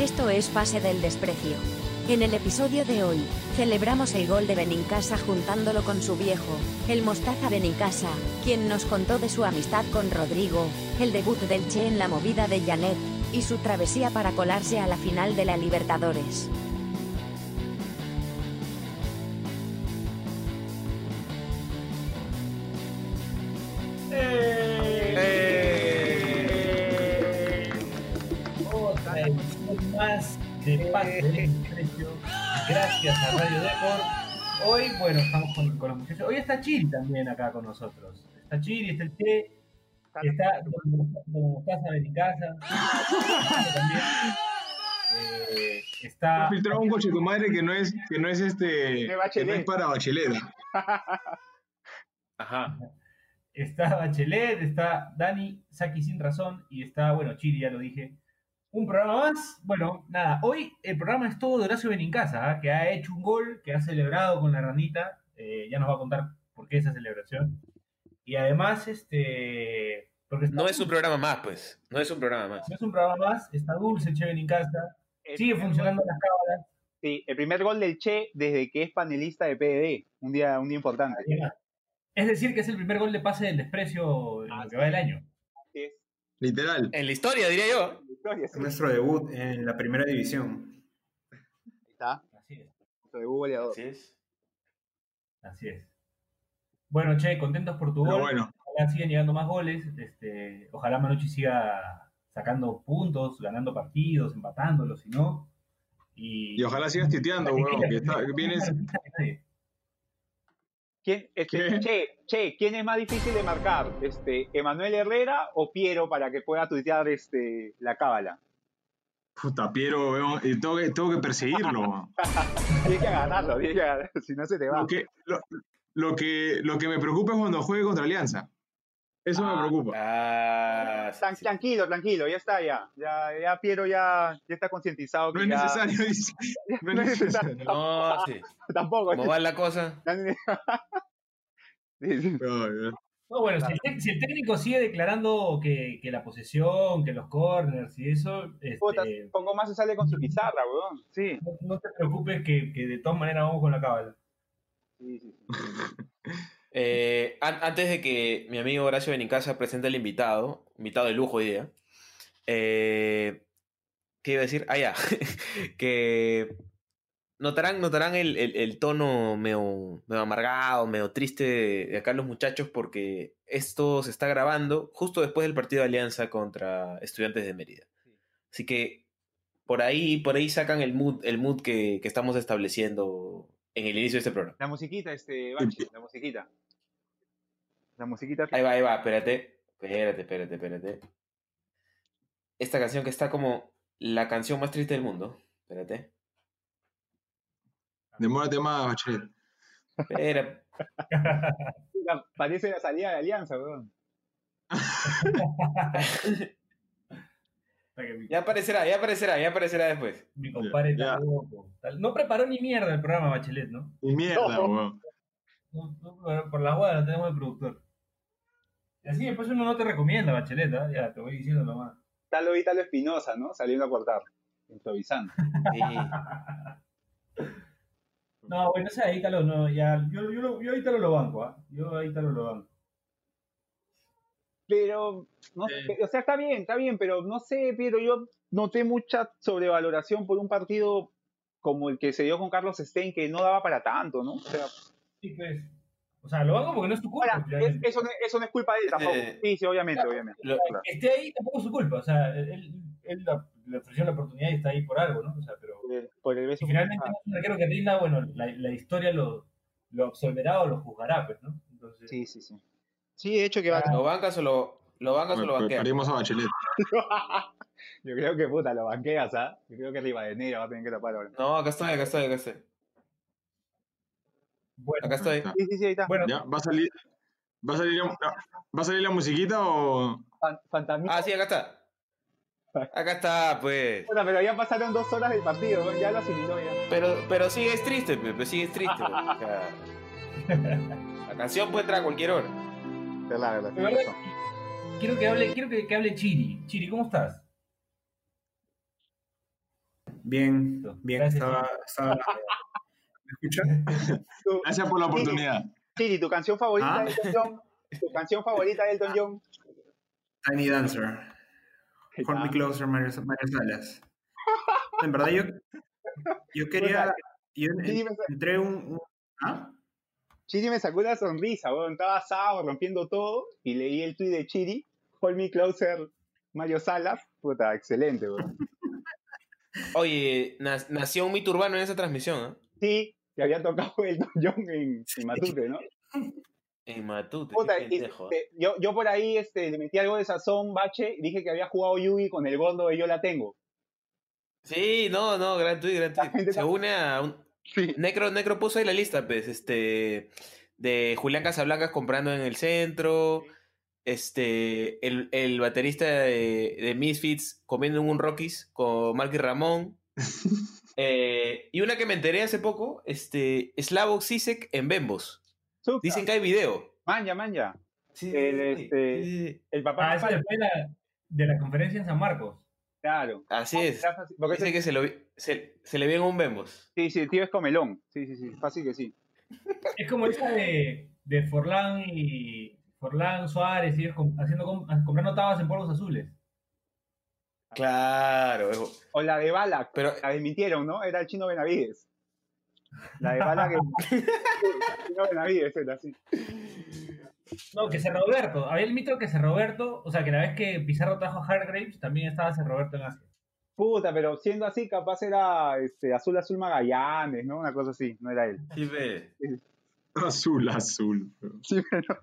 Esto es Pase del Desprecio. En el episodio de hoy, celebramos el gol de Benincasa juntándolo con su viejo, el Mostaza Benincasa, quien nos contó de su amistad con Rodrigo, el debut del Che en la movida de Janet, y su travesía para colarse a la final de la Libertadores. De Pase del Desprecio. Gracias a Radio Deport. Hoy, bueno, estamos con, con los muchachos. Hoy está Chiri también acá con nosotros. Está Chiri, está el Che, está como Mostaza de mi casa. también. Eh, está. Ha filtrado un coche de tu madre que no es, que no es este. Que no es para Bachelet. Ajá. Está Bachelet, está Dani, Saki sin razón y está, bueno, Chiri, ya lo dije. Un programa más. Bueno, nada, hoy el programa es todo de Horacio Benincasa, ¿ah? que ha hecho un gol, que ha celebrado con la ranita. eh, ya nos va a contar por qué esa celebración. Y además, este. Porque No es un programa más, pues. No es un programa más. no es un programa más, está dulce, Che Benincasa. El Sigue funcionando gol- las cámaras. Sí, el primer gol del Che desde que es panelista de PDD. Un día, un día importante. Es decir, que es el primer gol de pase del desprecio en Ah, lo que va del año. Así es. Literal. En la historia, diría yo. Victoria, sí. Nuestro debut en la primera división. Ahí está. Así es. Nuestro debut goleador. Así es. Así es. Bueno, Che, contentos por tu Pero gol. bueno, Ojalá sigan llegando más goles. Este, ojalá Manucci siga sacando puntos, ganando partidos, empatándolos, si no. Y, y ojalá sigas titeando, weón. Vienes. ¿Quién, este, che, che, ¿quién es más difícil de marcar? Este, ¿Emanuel Herrera o Piero para que pueda tuitear este, la cábala? Puta, Piero, weón. Tengo que, tengo que perseguirlo. Tienes que agarrarlo, tienes que agarrarlo, si no se te va. Lo que, lo, lo que, lo que me preocupa es cuando juegue contra Alianza. Eso Ah, me preocupa. Ah, Tran- sí. Tranquilo, tranquilo, ya está, ya. Ya, ya Piero ya, ya está concientizado No es ya- necesario, dice. No es necesario. No, sí. Tampoco. ¿Cómo va la cosa? Sí, sí. No, no. No, bueno, si el, tec- si el técnico sigue declarando que, que la posesión, que los corners y eso, este, más se sale con su pizarra, weón. Sí. no, no te preocupes que, que de todas maneras vamos con la cábala. Sí, sí, sí. Eh, an- antes de que mi amigo Horacio Benincasa presente al invitado, invitado de lujo hoy día, eh, ¿qué iba a decir? Ah, ya. que notarán, notarán el, el- el tono medio, medio amargado, medio triste de, de acá los muchachos, porque esto se está grabando justo después del partido de Alianza contra Estudiantes de Mérida. Así que por ahí, por ahí sacan el mood, el mood que, que estamos estableciendo en el inicio de este programa. La musiquita, este, Bachi, la musiquita. La musiquita. Ahí va, ahí va, espérate. Espérate, espérate, espérate. Esta canción que está como la canción más triste del mundo. Espérate. Demórate más, Bachelet. Espera. La- Parece la salida de Alianza, weón. Ya aparecerá, ya aparecerá, ya aparecerá después. mi compadre Ya. está loco. Tal- No preparó ni mierda el programa Bachelet, ¿no? Y mierda, No. weón. No- no preparó- por las guadas no tenemos el productor. Y así después uno no te recomienda Bachelet, ¿ah? ya te voy diciendo nomás. Talo Ítalo Espinosa, ¿no? Saliendo a cortar. Improvisando. Sí. No, bueno, ese a Ítalo no, ya, yo, yo, lo- yo a Ítalo lo banco, ¿ah? Yo a Ítalo lo banco. Pero, no sé, o sea, está bien, está bien, pero no sé, pero yo noté mucha sobrevaloración por un partido como el que se dio con Carlos Stein, que no daba para tanto, ¿no? O sea, Sí, pues. O sea, lo banco porque no es tu culpa. ahora, es- finalmente. eso, no, eso no es culpa de él tampoco. Eh, Sí, sí, obviamente, claro. obviamente. Lo- claro. Esté ahí tampoco es su culpa. O sea, él, él la- le ofreció la oportunidad y está ahí por algo, ¿no? O sea, pero Por el, beso. si finalmente es un arquero que rinda, bueno, la, la historia lo, lo absolverá o lo juzgará, pues, ¿no? Entonces, Sí, sí, sí. Sí, de hecho que va. ¿Lo bancas o lo, lo, bancas o lo banqueas? Perdimos a Bachelet. Yo creo que puta, lo banqueas, ¿ah? Yo creo que Rivadeneira va a tener que tapar ahora. No, acá estoy, acá estoy, acá estoy. bueno, Acá estoy. Sí, sí, sí, ahí está. bueno, ¿Ya? ¿Va a salir, va a salir, la- ¿va a salir la musiquita o...? Fan- Fantasmita. Ah, sí, acá está. Acá está, pues. Puta, pero ya pasaron dos horas del partido, ¿no? ya lo asimiló ya. Pero, pero sí es triste, pe, pero sí es triste. O sea, la canción puede entrar a cualquier hora. Verdad, verdad. de verdad, quiero que hable, quiero que, que hable Chiri. Chiri, ¿cómo estás? Bien, bien, Gracias, estaba, estaba- ¿Me escucha? Tu- Gracias por la oportunidad. Chiri, tu canción favorita ¿Ah? de Elton John. Tu canción favorita de Elton John. Tiny Dancer. Hold Me Closer, Mario, Mario Salas. En verdad, yo, yo quería. Yo entré un. un- ¿Ah? Chiri me sacó una sonrisa, weón. Estaba asado, rompiendo todo. Y leí el tweet de Chiri. Hold me closer, Mario Salas. Puta, excelente, weón. Oye, na- nació un mito urbano en esa transmisión, ¿eh? Sí, que había tocado Elton John en, en Matute, ¿no? En Matute, Puta, y, este, yo, yo por ahí este, le metí algo de sazón, bache, y dije que había jugado Yugi con el gordo de Yo la tengo. Sí, no, no, gran tweet, gran tweet. Se une a un... Sí. Necro, Necro puso ahí la lista, pues, este... De Julián Casablancas comprando en el centro. Este... El, el baterista de, de Misfits comiendo en un Rockies con Marky Ramón. Eh, y una que me enteré hace poco, este... Slavoj Zizek en Bembos. Dicen que hay video. Manja, manja. Sí, El, este- sí, sí. El papá Ah, eso después de la, de la conferencia en San Marcos. Claro. Así es. Porque Dice ese- que se, lo vi- se, se le ve en un Bembos. sí, sí, el tío es comelón. Sí, sí, sí. Fácil que sí. Es como esa de, de Forlán y Forlán Suárez y ellos com- haciendo com- comprando tabas en polvos azules. Claro. O la de Balak. Pero La desmintieron, ¿no? Era el chino Benavides. La de Balak. que- el chino Benavides era así. No, que Cerro Roberto. Había el mito que Cerro Roberto, o sea, que la vez que Pizarro trajo a Hargraves, también estaba Cerro Roberto en Asia. Puta, pero siendo así, capaz era este, Azul Azul Magallanes, ¿no? Una cosa así. No era él. sí ve. Azul, azul. Sí, pero.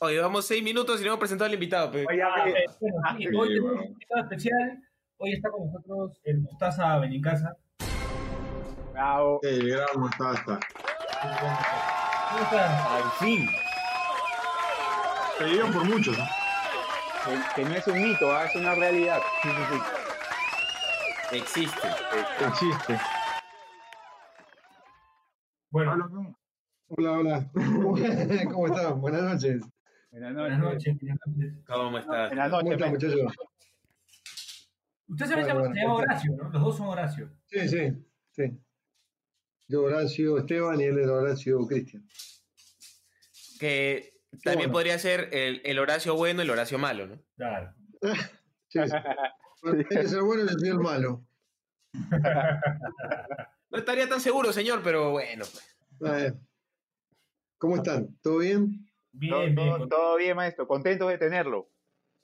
Oye, vamos seis minutos y no hemos presentado al invitado. pe. Oye, Ah, eh, bueno, ah, sí, hoy tenemos bueno. un invitado especial. Hoy está con nosotros el Mostaza Benincasa. Bravo. El gran mostaza. ¿Cómo estás? Al fin. Pedido por muchos. ¿no? Que, que no es un mito, ¿ah? es una realidad. Sí, sí, sí. Existe. Existe. Bueno, Hola, hola. ¿Cómo están? Buenas noches. Buenas noches. buenas noches. ¿Cómo estás? Buenas ¿Cómo noches. están, men. muchachos? Usted se, Bueno, llama, bueno, se llama. Horacio, ¿no? Los dos son Horacio. Sí, sí, sí. Yo Horacio Esteban y él era Horacio Cristian. Que también bueno. podría ser el, el Horacio bueno y el Horacio malo, ¿no? Claro. Sí. Bueno, Él es el bueno y yo soy el malo. No estaría tan seguro, señor, pero bueno. pues. ¿Cómo están? ¿Todo bien? Bien, Todo, bien. todo- bien, maestro. Contento de tenerlo.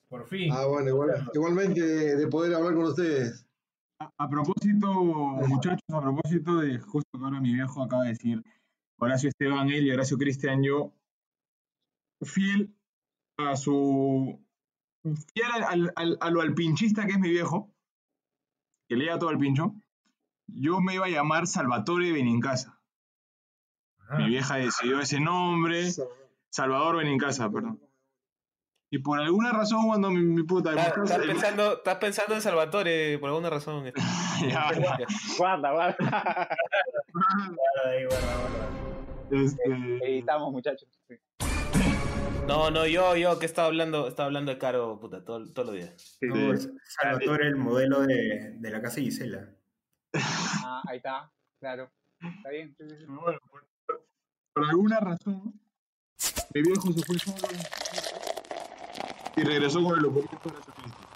Por fin. Ah, bueno, igual- igualmente de, de poder hablar con ustedes. A, a propósito, muchachos, a propósito de justo que ahora mi viejo acaba de decir Horacio Esteban, él y Horacio Cristian, yo fiel a su. fiel al, al- al- a lo alpinchista que es mi viejo, que lea todo al pincho, yo me iba a llamar Salvatore Benincasa. Ajá. Mi vieja decidió ese nombre, Salvador Benincasa, perdón. Y por alguna razón, cuando mi, mi puta. Estás, pensando, estás pensando en Salvatore por alguna razón. Ya, ya. Guarda, guarda. Guarda ahí, guarda. Este, Editamos, muchachos. Sí. No, no, yo, yo que estaba hablando, estaba hablando de Caro, puta, todo- todos los días. Sí, No, sí. es Salvatore, el modelo de, de la casa Gisela. Ah, ahí está. Claro. Está bien. sí, sí, sí. Bueno, por, por alguna razón, mi viejo se fue solo y regresó con el de la sacristía.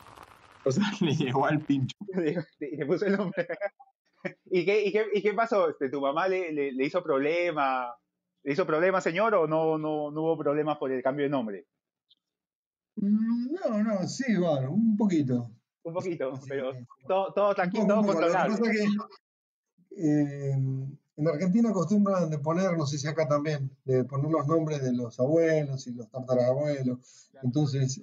O sea, le llegó al pincho. Y le puso el nombre. ¿Y qué, y qué, y qué pasó? Este, ¿Tu mamá le, le, le hizo problema? ¿Le hizo problema, señor, o no, no, no hubo problemas por el cambio de nombre? Mm, No, no, sí, bueno, un poquito. Un poquito, Sí, pero sí. todo, todo tranquilo, poco, todo un poco. Lo que controlable. pasa es que eh, en Argentina acostumbran de poner, no sé si acá también, de poner los nombres de los abuelos y los tatarabuelos. Entonces,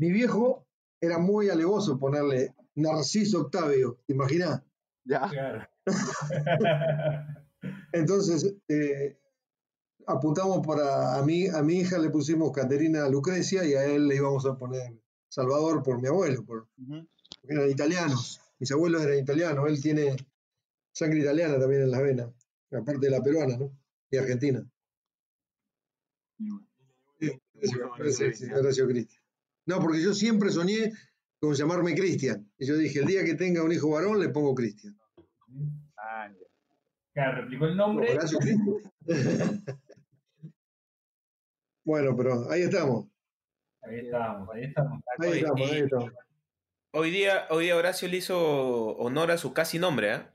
mi viejo era muy alevoso ponerle Narciso Octavio, ¿te imaginas? Ya. Claro. Entonces, eh, apuntamos para, a mi, a mi hija le pusimos Caterina Lucrecia y a él le íbamos a poner Salvador por mi abuelo, por, porque eran italianos. Mis abuelos eran italianos, él tiene sangre italiana también en las venas, aparte de la peruana, ¿no? Y argentina. Sí, Cristian. No, porque yo siempre soñé con llamarme Cristian. Y yo dije, el día que tenga un hijo varón le pongo Cristian. Ah, ya. Claro, replicó el nombre. Horacio Cristian. bueno, pero ahí estamos. Ahí estamos, ahí estamos. Ahí estamos, y- ahí estamos. Hoy día, hoy día Horacio le hizo honor a su casi nombre, ¿eh?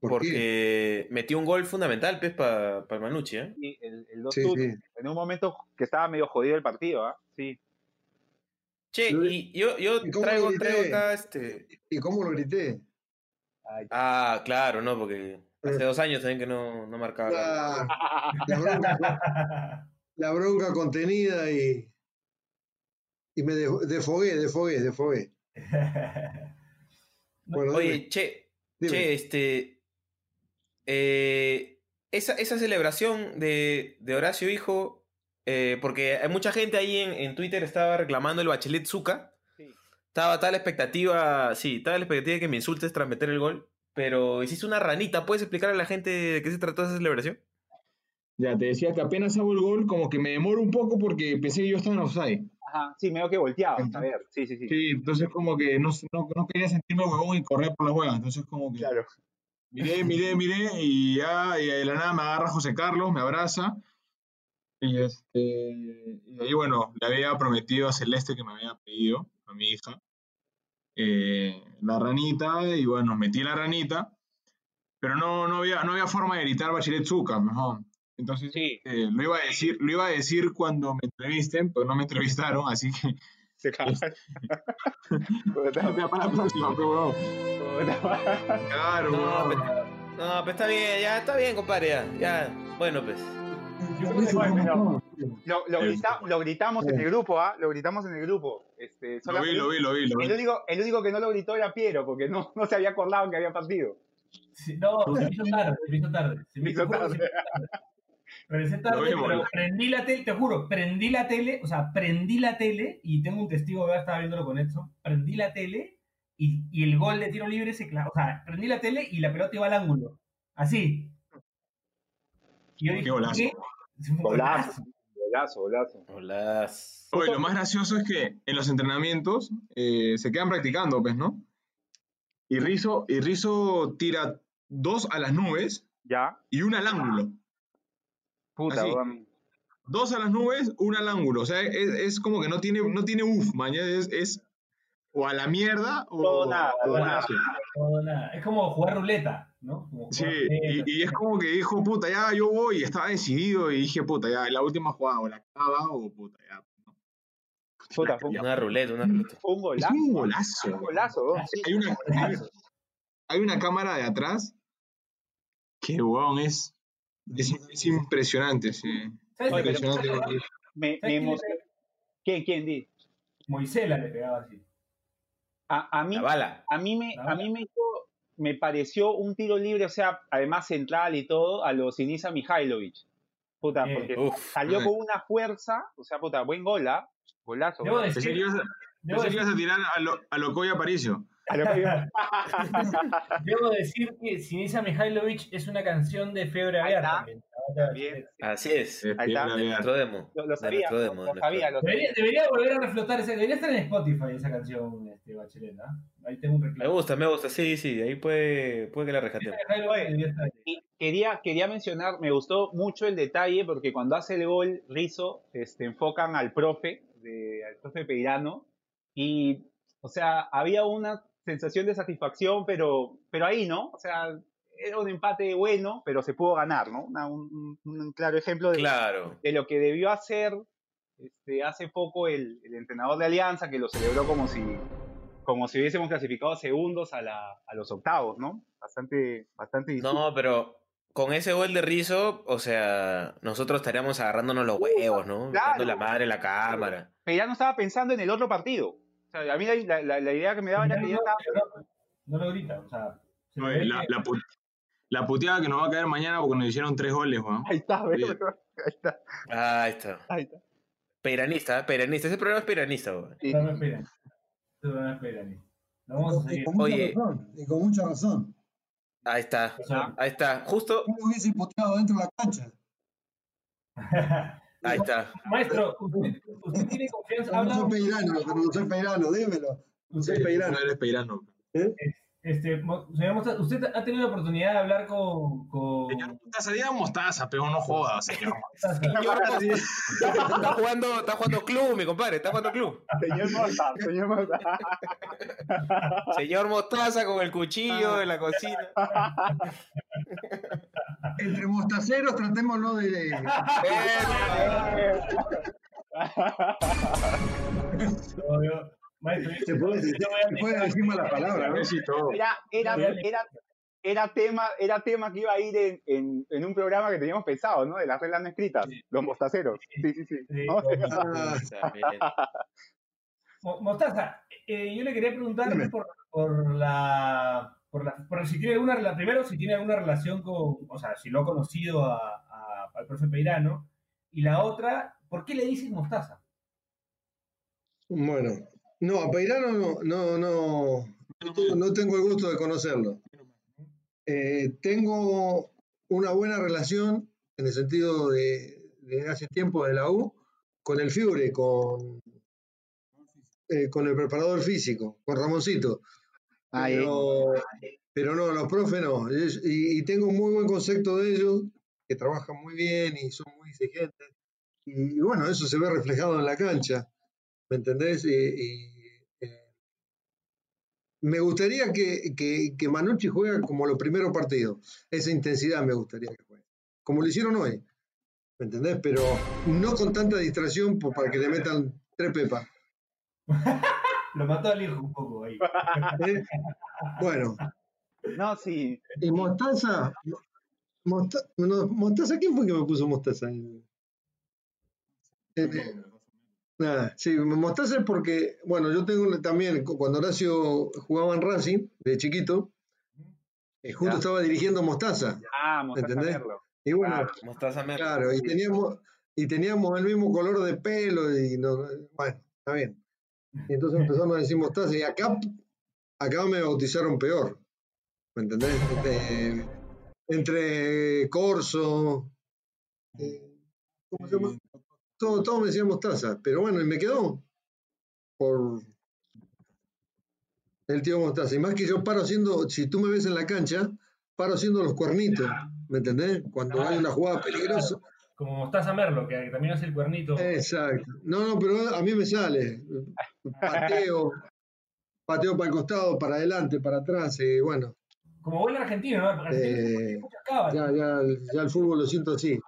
¿Por qué? Porque metió un gol fundamental, pues, para el Manucci, ¿eh? Sí, el, el 2 Sí, sí. En un momento que estaba medio jodido el partido, ¿ah? Sí. Che, y yo, yo ¿Y cómo traigo, traigo acá este. ¿Y cómo lo grité? Ay, Ah, claro, ¿no? Porque hace dos años también que no, no marcaba. La, bronca, la bronca contenida y, y me de- defogué, defogué, defogué. Bueno, Oye, dime, che, dime. che, este. eh, esa, esa celebración de, de Horacio Hijo, eh, porque hay mucha gente ahí en, en Twitter estaba reclamando el Bachelet Zucca. Sí. Estaba tal la expectativa, sí, estaba la expectativa de que me insultes tras meter el gol. Pero hiciste una ranita, ¿puedes explicar a la gente de qué se trató esa celebración? Ya, te decía que apenas hago el gol, como que me demoro un poco porque pensé que yo estaba en offside. Ajá, sí, medio que volteaba. A ver, sí, sí, sí. Sí, entonces como que no, no, no quería sentirme huevón y correr por las huevas. Entonces como que Claro. miré, miré, miré y ya y de la nada me agarra José Carlos, me abraza. Y, este, y ahí, bueno, le había prometido a Celeste que me había pedido, a mi hija, eh, la ranita. Y bueno, metí la ranita. Pero no, no, había, no había forma de gritar Bachelet Zucca, mejor. Entonces Sí, eh, lo, iba a decir, lo iba a decir cuando me entrevisten, pero no me entrevistaron, así que se cagan. Ya para la próxima. Claro, No, pero, no, pues está bien, ya está bien, compadre, ya. ya. Bueno, pues. Yo creo que Lo, lo, grita- lo gritamos en el grupo, ¿ah? Lo gritamos en el grupo. Este, Lo vi, lo vi, lo vi, lo vi. El único, el único que no lo gritó era Piero, porque no, no se había acordado que había partido. Sí, no, se me hizo tarde, se me hizo tarde. Se me Hizo tarde. tarde. Regresé pero prendí la tele, te juro, prendí la tele, o sea, prendí la tele y tengo un testigo que estaba viéndolo con Edson. Prendí la tele y, y el gol de tiro libre se clavó. O sea, prendí la tele y la pelota iba al ángulo. Así. Y yo Qué dije, golazo. ¿qué? Golazo. Golazo, golazo. Hola. Oye, lo más gracioso es que en los entrenamientos eh, se quedan practicando, pues, ¿no? Y Rizo, y Rizzo tira dos a las nubes Ya. y una al ángulo. Puta, Así. Dos a las nubes, una al ángulo. O sea, es, es como que no tiene, no tiene uff, mañana es, es o a la mierda o, Todo nada, o todo golazo. No, nada. Es como jugar ruleta, ¿no? Como Sí, y, ruleta. y es como que dijo, puta, ya yo voy, y estaba decidido, y dije, puta, ya, la última jugada, o la acaba, o puta, ya. ¿no? Puta, fue un, Una ruleta, una ruleta. fue un Es golazo. un golazo. Un golazo. Sí. Hay una, hay, hay una cámara de atrás que, weón, es, es, es impresionante, sí. ¿Sabes Oye, qué? pero- Impresionante. Me, me ¿Sabes quién le emocionó. ¿Quién, quién, di? Moisela le pegaba así. A, a mí, La bala. a mí me, La a mí me, hizo- me pareció un tiro libre, o sea, además central y todo, a los Sinisa Mihailovic. Puta, Bien. porque Uf. salió con una fuerza, o sea, puta, buen gol, ¿ah? Golazo. Debo que decir, ibas a, debo pensé que ibas a tirar a, lo, a Locoy Aparicio. A lo que iba. debo decir que Sinisa Mihailovic es una canción de Ahí Abierta está. También. Así es. Ahí está. De Abierta. nuestro demo. Lo, De sabía, nuestro lo, demo, lo de nuestro sabía, demo. lo sabía. Debería, debería volver a reflotar ese, debería estar en Spotify esa canción, este, Bachelet, ¿ah? Ahí tengo un Me reclamo. gusta, me gusta. Sí, sí, ahí puede, puede que la rescatemos. Quería, quería mencionar, me gustó mucho el detalle porque cuando hace el gol Rizo, este, enfocan al profe, de, al profe Peirano, y, o sea, había una sensación de satisfacción, pero, pero ahí, ¿no? O sea, era un empate bueno, pero se pudo ganar, ¿no? Una- un, claro ejemplo de, Claro. de lo que debió hacer este, hace poco el, el entrenador de Alianza, que lo celebró como si, como si hubiésemos clasificado segundos a, la, a los octavos, ¿no? Bastante, bastante distinto. No, pero con ese gol de Rizo, o sea, nosotros estaríamos agarrándonos los huevos, ¿no? Claro. Dando la madre en la cámara. pero ya no estaba pensando en el otro partido. O sea, a mí la, la- la idea que me daba era que ya No, estaba... no, lo grita, o sea. la, la, la puteada que nos va a caer mañana porque nos hicieron tres goles, weón. Ahí está, ahí está, Ahí está. ahí está. Peranista, peranista. Ese programa es peranista, güey. Sí, No me esperan. No me esperan. Lo vamos a Y seguir. con mucha Oye. razón. Y con mucha razón. Ahí está. O sea, Ahí está. Justo. ¿Cómo hubiese puteado dentro de la cancha? Ahí está. Maestro, usted, usted tiene confianza. No soy peirano, pero no soy peirano, dímelo. Soy peirano. No eres peirano. Este, señor Mostaza, ¿usted ha tenido la oportunidad de hablar con. con... Señor Mostaza, diga mostaza, pero no joda, señor. Mostaza? Señor, está jugando, está jugando club, mi compadre, está jugando club. Señor Mostaza, señor Mostaza. Señor Mostaza con el cuchillo en la cocina. Entre mostaceros tratémoslo de. Eh, maestro, dejar- decir malas palabras, ¿no? Sí, todo. Era, era, era, era, tema, era tema que iba a ir en, en, en un programa que teníamos pensado, ¿no? De las reglas no escritas, los mostaceros. Sí, sí, sí. ¿no? Mostaza, eh, yo le quería preguntar por, por la, por la. por si tiene alguna Primero, si tiene alguna relación con. O sea, si lo ha conocido a, a- al profe Peirano. Y la otra, ¿por qué le dicen Mostaza? Bueno, no, a Peirano no, no, no, no tengo el gusto de conocerlo. Eh, tengo una buena relación en el sentido de, de hace tiempo de la U con el Fiure, con, eh, con el preparador físico, con Ramoncito. Ah, eh. Pero, pero no, los profes no. Y, y tengo un muy buen concepto de ellos, que trabajan muy bien y son muy exigentes. Y, y bueno, eso se ve reflejado en la cancha. ¿Me entendés? Y, y, eh, me gustaría que, que, que Manucci juegue como los primeros partidos. Esa intensidad me gustaría que juegue. Como lo hicieron hoy. ¿Me entendés? Pero no con tanta distracción po- para que le metan tres pepas. Lo mató al hijo un poco ahí. ¿eh? Bueno, No, sí. y Mostaza. Mosta- no, Mostaza, ¿quién fue que me puso Mostaza? Eh, eh, Nada, sí, Mostaza es porque, bueno, yo tengo también, cu- cuando Horacio jugaba en Racing, de chiquito, eh, justo Ya. estaba dirigiendo Mostaza. Ah, Mostaza ¿Entendés? Merlo. Y bueno, Claro. Mostaza Merlo. claro, y teníamos, y teníamos el mismo color de pelo, y no, bueno, está bien. Y entonces empezamos a decir Mostaza, y acá, acá me bautizaron peor, ¿me entendés? Este, entre Corso, eh, ¿cómo se llama? Todo, todo me decía Mostaza, pero bueno, y me quedó por el tío Mostaza. Y más que yo paro haciendo, si tú me ves en la cancha, paro haciendo los cuernitos, ¿me entendés? Cuando hay una jugada peligrosa. Como Mostaza Merlo, que también hace el cuernito. Exacto. No, no, pero a mí me sale. Pateo, pateo para el costado, para adelante, para atrás, y bueno, Como buen argentino, ¿no? Argentina Eh, ya, ya, ya el fútbol lo siento así.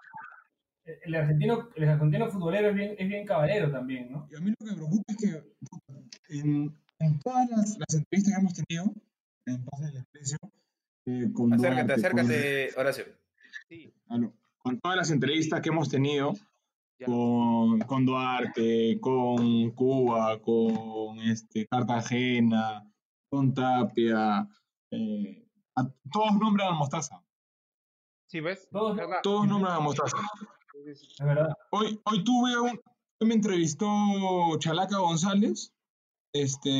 El argentino, el argentino futbolero es bien, es bien caballero también, ¿no? Y a mí lo que me preocupa es que en, en todas las, las entrevistas que hemos tenido, en Paz del Desprecio, eh, con Acércate, Duarte, acércate, Horacio. Sí. Con, aló, con todas las entrevistas que hemos tenido, con, con Duarte, con Cuba, con este, Cartagena, con Tapia, eh, a- todos nombran a Mostaza. Sí, ¿ves? Todos-. Todos nombran a Mostaza. Es verdad. Hoy, hoy tuve un. Hoy me entrevistó Chalaca González. Este.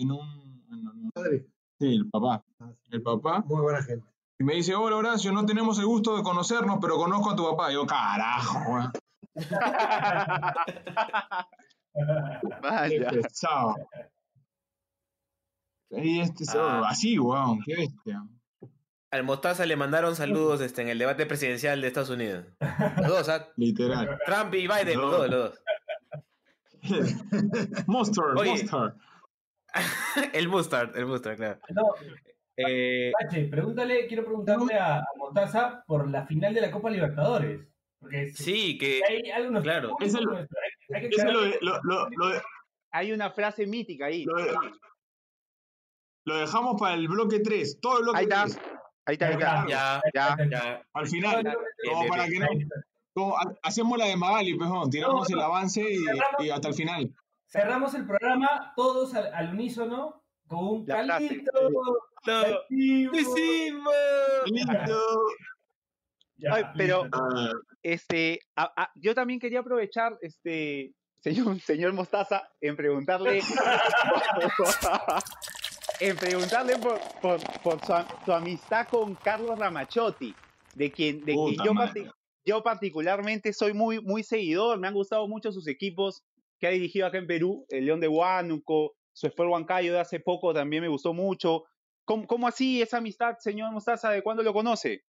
En un. en un- Padre, sí, el papá. El papá. muy buena gente. Y me dice: Hola Horacio, no tenemos el gusto de conocernos, pero conozco a tu papá. Y yo, carajo, weón. Qué Vaya. pesado. Y este, Ah. así, weón, qué bestia. Al Mostaza le mandaron saludos este, en el debate presidencial de Estados Unidos. Los dos, ¿ah? Literal. Trump y Biden, los No. dos, los dos. Mustard, Oye. Mustard. el Mustard, el Mustard, claro. No, Eh, Pache, pregúntale, quiero preguntarle a, a Mostaza por la final de la Copa Libertadores. Porque si- sí, que hay algunos claro. Es el- hay, hay que Ese aclarar- lo, de- lo, lo, lo de- Hay una frase mítica ahí. Lo de- lo dejamos para el bloque 3. Todo el bloque Ahí está. 3. Ahí está, ahí está. ya, Ya. ya. Al final. Como para que no. como ha- hacemos la de Magali, pues, ¿no? tiramos No, no. el avance y, Cerramos. y hasta el final. Cerramos el programa todos al, al unísono con un La calito. ¡Lo hicimos! Lindo. Ya, Ay, pero-. Ah, Este, a- a- yo también quería aprovechar, este, señor, señor Mostaza, en preguntarle, en preguntarle por, por, por su, am- su amistad con Carlos Ramachotti, de quien, de quien Puta yo, particularmente soy muy, muy seguidor, me han gustado mucho sus equipos que ha dirigido acá en Perú, el León de Huánuco, su Sport Huancayo de hace poco también me gustó mucho. ¿Cómo, cómo así esa amistad, señor Mostaza? ¿De cuándo lo conoce?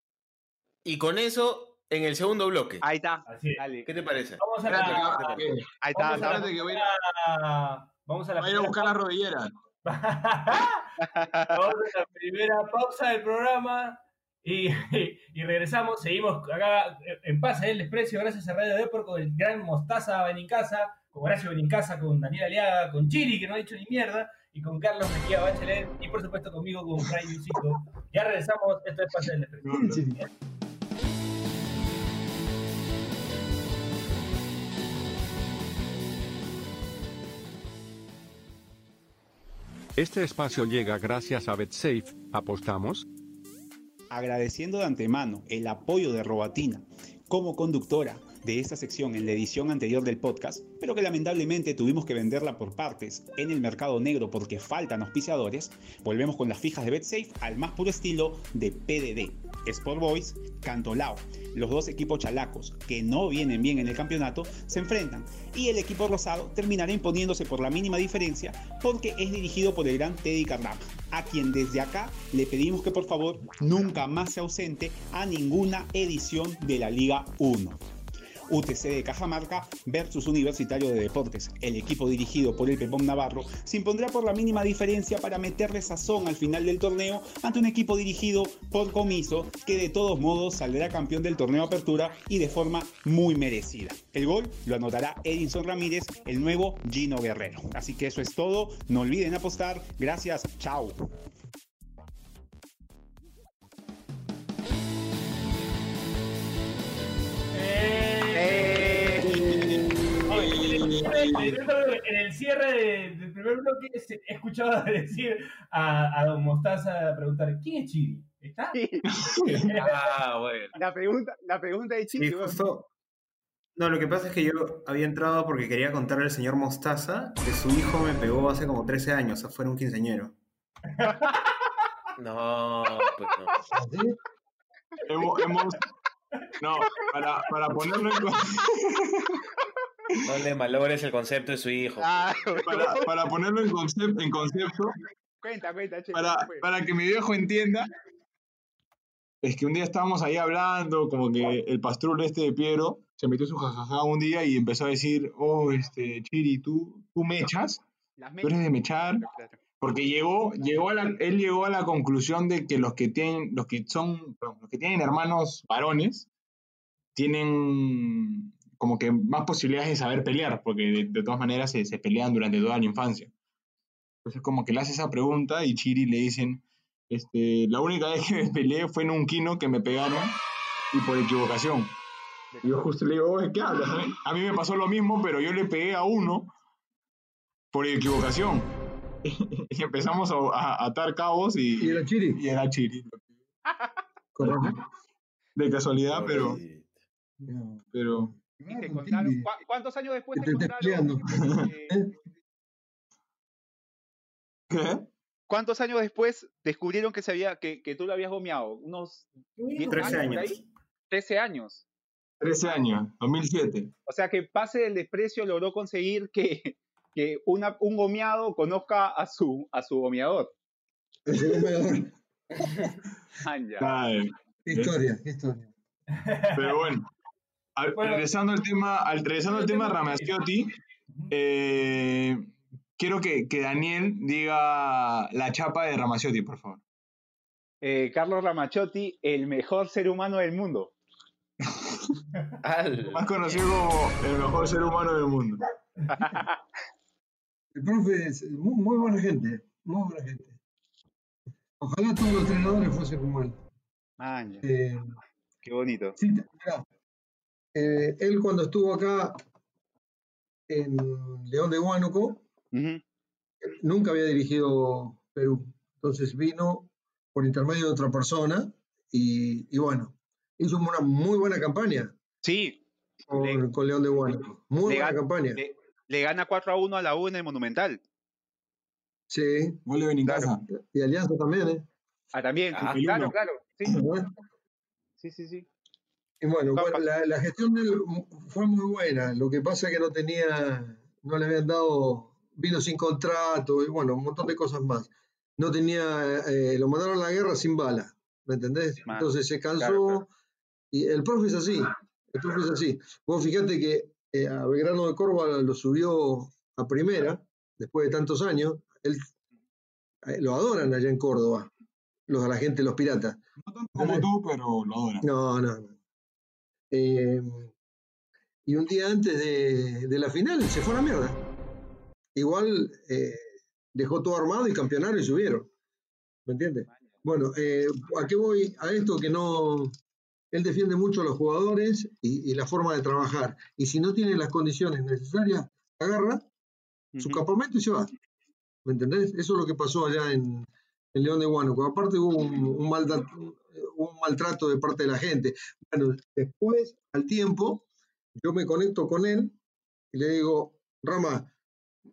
Y con eso, en el segundo bloque. Ahí está. Así es. Dale. ¿Qué te parece? Vamos a la, Ahí está. vamos a está. espérate que voy a ir a- vamos a la voy a ir a primera buscar la rodillera. Vamos a la primera pausa del programa y, y regresamos. Seguimos acá en paz el desprecio, gracias a Radio Depor con el gran Mostaza Benincasa, con Horacio Benincasa, con Daniel Aliaga, con Chiri, que no ha dicho ni mierda, y con Carlos Mejía Bachelet, y por supuesto conmigo, con Fray Luisito. Ya regresamos, esto es Pase del Desprecio. Este espacio llega gracias a BetSafe. ¿Apostamos? agradeciendo de antemano el apoyo de Robatina como conductora de esta sección en la edición anterior del podcast, pero que lamentablemente tuvimos que venderla por partes en el mercado negro porque faltan auspiciadores, volvemos con las fijas de BetSafe al más puro estilo de PDD. Sport Boys, Cantolao, los dos equipos chalacos que no vienen bien en el campeonato, se enfrentan y el equipo rosado terminará imponiéndose por la mínima diferencia porque es dirigido por el gran Teddy Carrama, a quien desde acá le pedimos que por favor nunca más se ausente a ninguna edición de la Liga 1. UTC de Cajamarca versus Universitario de Deportes. El equipo dirigido por el Pepón Navarro se impondrá por la mínima diferencia para meterle sazón al final del torneo ante un equipo dirigido por Comiso que de todos modos saldrá campeón del torneo Apertura y de forma muy merecida. El gol lo anotará Edinson Ramírez, el nuevo Gino Guerrero. Así que eso es todo. No olviden apostar. Gracias. Chao. En el cierre de- del primer bloque se- he escuchado decir a, a Don Mostaza preguntar ¿quién es Chiri? ¿Está? Ah, bueno. La pregunta, la pregunta de justo. No, lo que pasa es que yo había entrado porque quería contarle al señor Mostaza que su hijo me pegó hace como 13 años, afuera un quinceañero. No, pues no. Hemos, hemos- no, para, para ponerlo en No le malogres el concepto de su hijo. Ah, para, para ponerlo en concepto, en concepto cuenta, cuenta, che, para, para que mi viejo entienda, es que un día estábamos ahí hablando, como que el pastrul este de Piero se metió su jajaja un día y empezó a decir, oh, este, Chiri, ¿tú, tú me echas? Las ¿Tú eres de mechar? Porque llegó, llegó a la, él llegó a la conclusión de que los que tienen, los que son, perdón, los que tienen hermanos varones, tienen como que más posibilidades de saber pelear, porque de, de todas maneras se, se pelean durante toda la infancia. Entonces como que le hace esa pregunta y Chiri le dicen, este, la única vez que me peleé fue en un kino que me pegaron y por equivocación. Y yo justo le digo, oye, ¿qué hablas? eh? A mí me pasó lo mismo, pero yo le pegué a uno por equivocación. y empezamos a, a atar cabos y, Y era Chiri. y era Chiri. Correcto. De casualidad, pero, pero Y te contaron, Chiri. ¿cu- ¿Cuántos años después te contaron? eh, ¿qué? ¿Cuántos años después descubrieron que, se había, que, que tú lo habías gomeado? ¿Unos 10 13 por años. ahí? 13 años. 13 años, 2007. O sea que Pase del Desprecio logró conseguir que, que una, un gomeado conozca a su, a su gomeador. Segundo goleador. Ah, ya. Ay, Qué historia, qué historia. pero bueno, al- Bueno. regresando al tema, al, regresando al tema de Ramazzotti, eh, quiero que, que Daniel diga la chapa de Ramazzotti, por favor. Eh, Carlos Ramachotti, el mejor ser humano del mundo. Más conocido como el mejor ser humano del mundo. El profe es muy, muy buena gente, muy buena gente. Ojalá todos los entrenadores fuesen como él. Eh, Qué bonito. sí, mirá, eh, él cuando estuvo acá en León de Huánuco, nunca había dirigido Perú. Entonces vino por intermedio de otra persona y, y bueno, hizo una muy buena campaña Sí, con, Le- con León de Huánuco. Muy buena campaña. le, le gana 4 a 1 a la U en el Monumental. Sí, Gol de Benincasa. y Alianza también, ¿eh? Ah, también. Ah, claro, claro. Sí, sí. sí. Y bueno, No, bueno, la, la gestión de él fue muy buena. Lo que pasa es que no tenía, no le habían dado vino sin contrato y bueno, un montón de cosas más. No tenía, eh, lo mandaron a la guerra sin bala, ¿me entendés? Entonces se cansó claro, claro. y el profe es así, el profe es así. Vos fíjate que eh, a Belgrano de Córdoba lo subió a primera, después de tantos años, él, eh, lo adoran allá en Córdoba, los, a la gente, los piratas. No tanto como tú, pero lo adoran. No, no, no. Eh, y un día antes de, de la final se fue a la mierda. Igual eh, dejó todo armado y campeonaron y subieron. ¿Me entiendes? Bueno, eh, ¿a qué voy? A esto que no. Él defiende mucho a los jugadores y, y la forma de trabajar. Y si no tiene las condiciones necesarias, agarra su Ujú. campamento y se va. ¿Me entendés? Eso es lo que pasó allá en, en León de Huánuco. Aparte hubo un, un malda- un maltrato de parte de la gente. Bueno, después, al tiempo, yo me conecto con él y le digo, Rama,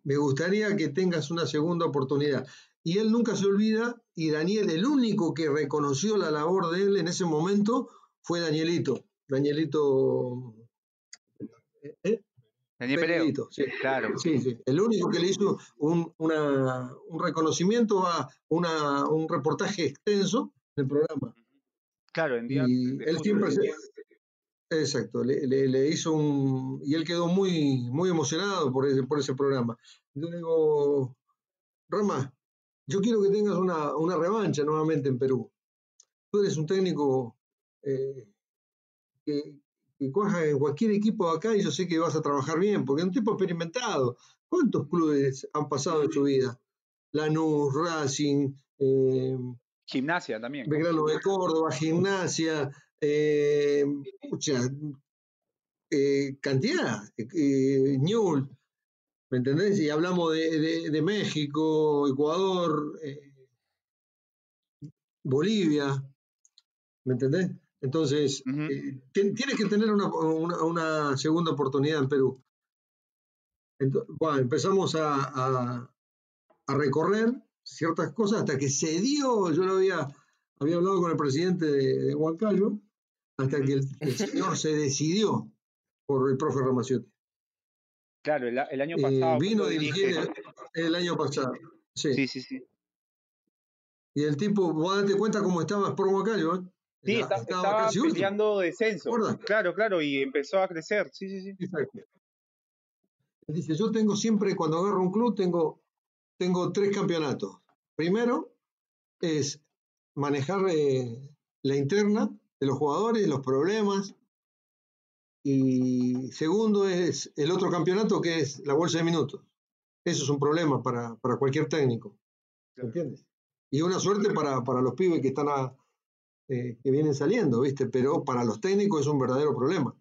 me gustaría que tengas una segunda oportunidad. Y él nunca se olvida, y Daniel, el único que reconoció la labor de él en ese momento fue Danielito. Danielito. ¿eh? Daniel Peredo. Pereito, sí. Claro. Sí, sí. El único que le hizo un, una- un reconocimiento a una, un reportaje extenso del programa. Claro, en día Y él siempre se- Exacto, le, le- le hizo un... Y él quedó muy, muy emocionado por ese, por ese programa. Yo le digo, Rama, yo quiero que tengas una, una revancha nuevamente en Perú. Tú eres un técnico eh, que, que cuaja en cualquier equipo acá y yo sé que vas a trabajar bien, porque es un tipo experimentado. ¿Cuántos clubes han pasado en su vida? Lanús, Racing, eh, Gimnasia también. Belgrano de Córdoba, Gimnasia, eh, pucha, eh, cantidad, eh, Ñul, ¿me entendés? Y hablamos de, de- de México, Ecuador, eh, Bolivia, ¿me entendés? Entonces, eh, tienes que tener una, una- una segunda oportunidad en Perú. Ento- bueno, empezamos a, a- a recorrer ciertas cosas hasta que se dio, yo lo había, había hablado con el presidente de, de Huancayo, hasta que el, el señor se decidió por el profe Ramaciotti. Claro, el, a- el año Eh, pasado. vino a dirigir el, el año pasado. Sí. Sí, sí, sí. Y el tipo, vos date cuenta cómo estaba por Huancayo, ¿eh? Sí, está- estaba estaba casi último. peleando descenso. Claro, claro, y empezó a crecer. Sí, sí, sí. Exacto. Dice, yo tengo siempre, cuando agarro un club, tengo, tengo tres campeonatos. Primero es manejar eh, la interna de los jugadores, los problemas. Y segundo es el otro campeonato que es la bolsa de minutos. Eso es un problema para, para cualquier técnico. Claro. ¿Entiendes? Y una suerte para, para los pibes que están a- eh, que vienen saliendo, ¿viste? Pero para los técnicos es un verdadero problema.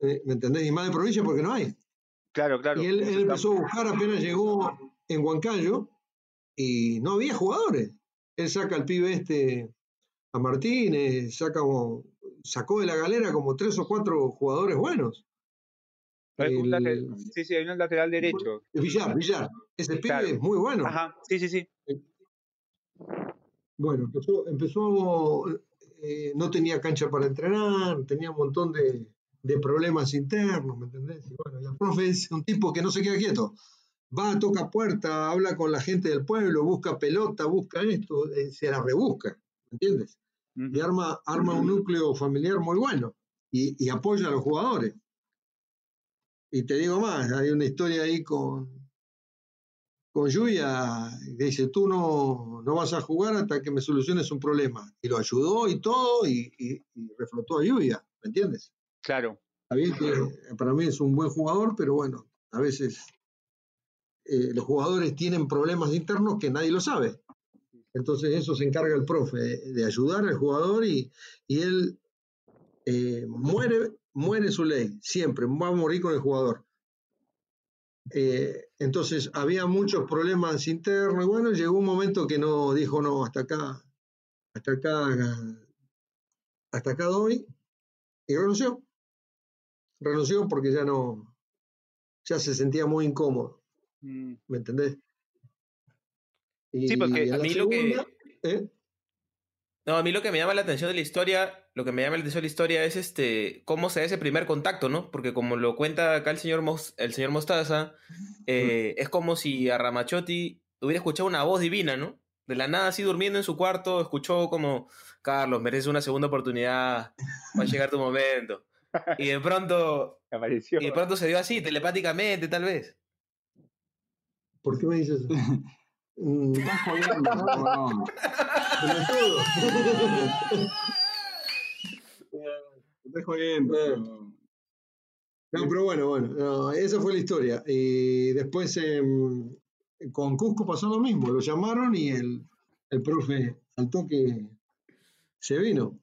Eh, ¿Me entendés? Y más de provincia porque no hay. Claro, claro. Y él, empezó a buscar apenas llegó en Huancayo y no había jugadores. Él saca al pibe este, a Martínez, saca como- sacó de la galera como tres o cuatro jugadores buenos. Un lateral- sí, sí, hay un lateral derecho. Villar, Villar. Ese pibe es muy bueno. Ajá, sí, sí, sí. Bueno, empezó, empezó eh, no tenía cancha para entrenar, tenía un montón de, de problemas internos, ¿me entendés? Y bueno, y el profe es un tipo que no se queda quieto. Va, toca puerta, habla con la gente del pueblo, busca pelota, busca esto, eh, se la rebusca, ¿me entiendes? Y arma, arma un núcleo familiar muy bueno y, y apoya a los jugadores. Y te digo más, hay una historia ahí con, con Lluvia, que dice, tú no, no vas a jugar hasta que me soluciones un problema. Y lo ayudó y todo, y, y- y reflotó a Lluvia, ¿me entiendes? Claro. Está que para mí es un buen jugador, pero bueno, a veces eh, los jugadores tienen problemas internos que nadie lo sabe. Entonces eso se encarga el profe, de, de ayudar al jugador y, él eh, muere, muere su ley, siempre, va a morir con el jugador. Eh, entonces había muchos problemas internos y bueno, llegó un momento que no dijo no, hasta acá, hasta acá, hasta acá doy y renunció. Renunció porque ya no, ya se sentía muy incómodo, Mm, ¿me entendés? Y Sí, porque en a mí lo que- ¿eh? No, a mí lo que me llama la atención de la historia, lo que me llama la atención de la historia es este cómo se da ese primer contacto, ¿no? Porque como lo cuenta acá el señor, Mos- el señor Mostaza, eh, es como si a Ramachotti hubiera escuchado una voz divina, ¿no? De la nada, así durmiendo en su cuarto, escuchó como, Carlos, mereces una segunda oportunidad, va a llegar tu momento. Y de pronto, Apareció. y de pronto se dio así, telepáticamente, tal vez. ¿Por qué me dices eso? Mm, Estás jodiendo, huevón. pelotudo. Estás jodiendo. Eh. No, pero bueno, bueno, no, esa fue la historia. Y después em, con Cusco pasó lo mismo, lo llamaron y el, el profe al toque se vino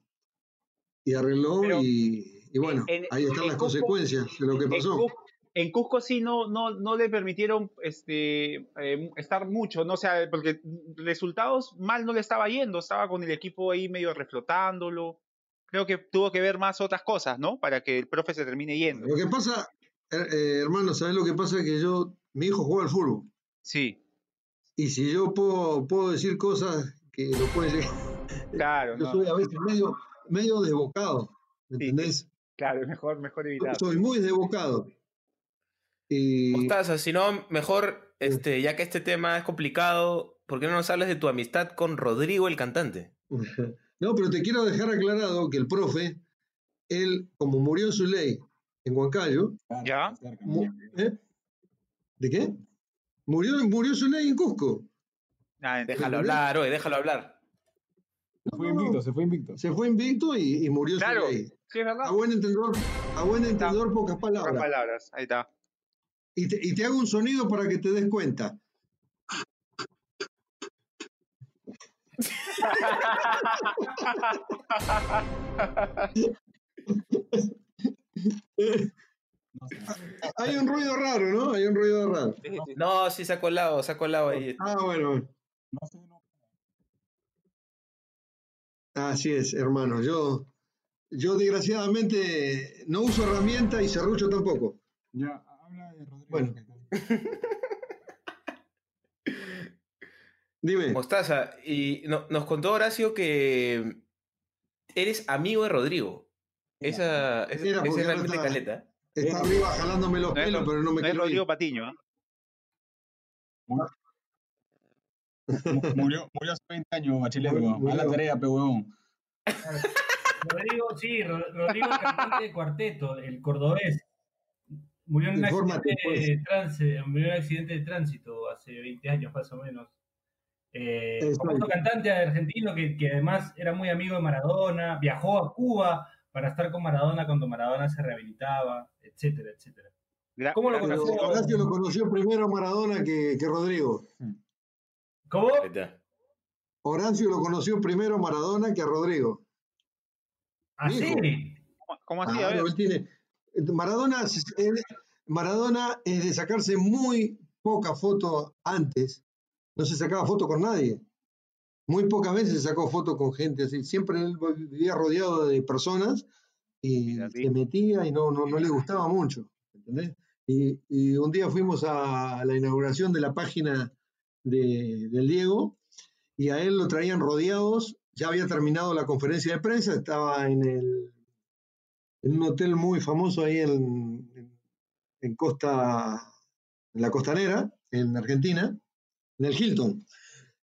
y arregló Pero y, y bueno, en- ahí están las Cusco- consecuencias de lo que En pasó. Cusco, en Cusco sí no, no, no le permitieron este, eh, estar mucho, no o sea, porque resultados mal no le estaba yendo, estaba con el equipo ahí medio reflotándolo. Creo que tuvo que ver más otras cosas, ¿no? Para que el profe se termine yendo. Lo que pasa, eh, eh, hermano, ¿sabes lo que pasa? Que yo, mi hijo juega al fútbol. Sí, Y si yo puedo, puedo decir cosas que lo pueden llegar. claro, Yo no, soy a veces medio, medio desbocado, ¿me Sí, entendés? Claro, mejor, mejor evitar. Soy muy desbocado. Y Mostaza, si no, mejor, este, ya que este tema es complicado, ¿por qué no nos hablas de tu amistad con Rodrigo, el cantante? no, pero te quiero dejar aclarado que el profe, él, como murió en su ley en Huancayo, ¿Ya? ¿eh? ¿de qué? Murió, murió su ley en Cusco. Ah, Déjalo hablar, oye, déjalo hablar. Se fue invicto, se fue invicto. Se fue invicto y, y murió Claro, sí, es verdad. A buen entendedor, a buen entendedor pocas Pocas palabras. palabras, ahí está. Y te, y te hago un sonido para que te des cuenta. Hay un ruido raro, ¿no? Hay un ruido raro. No, sí, se ha colado, se ha colado ahí. Ah, bueno, bueno. No sé, no. Así es, hermano. Yo, yo desgraciadamente no uso herramienta y serrucho tampoco. Ya, habla de Rodrigo. Bueno. Dime. Mostaza, y no- nos contó Horacio que eres amigo de Rodrigo. Esa, esa- Era esa es realmente está- caleta. Está arriba jalándome los No es pelos, Ro- pero no me no es quiero ir. Rodrigo Patiño, ¿ah? Mu- Murió, murió hace 20 años, Bachelet, Murió- weón. La murió. tarea, pe huevón. Rodrigo, sí, Ro- Rodrigo, el cantante de cuarteto, el cordobés. Murió en un, accidente pues. de tránsito, murió en un accidente de tránsito hace 20 años más o menos. Eh, cantante argentino que, que además era muy amigo de Maradona, viajó a Cuba para estar con Maradona cuando Maradona se rehabilitaba, etcétera, etcétera. ¿Cómo lo conoció? Horacio lo conoció primero a Maradona que, que Rodrigo. ¿Cómo? Ahí está. Horacio lo conoció primero a Maradona que a Rodrigo. Así. Hijo. ¿Cómo así? A ver. Tiene. Maradona, Maradona es de sacarse muy poca foto antes. No se sacaba foto con nadie. Muy pocas veces se sacó foto con gente así. Siempre él vivía rodeado de personas y sí. se metía y no, no, no le gustaba mucho. ¿entendés? Y, y un día fuimos a la inauguración de la página de, del Diego y a él lo traían rodeados. Ya había terminado la conferencia de prensa, estaba en el en un hotel muy famoso ahí en, en, Costa, en la costanera, en Argentina, en el Hilton.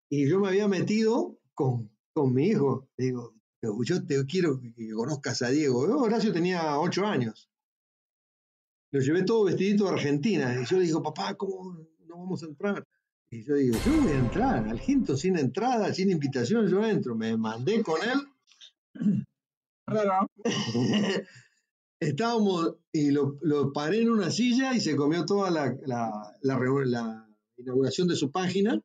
Y yo me había metido con, con mi hijo. Digo, "Pero yo te quiero que, conozcas a Diego. Yo, Horacio tenía ocho años. Lo llevé todo vestidito de Argentina. Y yo le digo, papá, ¿cómo no vamos a entrar? Y yo digo, yo voy a entrar al Hilton sin entrada, sin invitación, yo entro. Me mandé con él. Estábamos y lo, lo paré en una silla y se comió toda la, la- la inauguración de su página.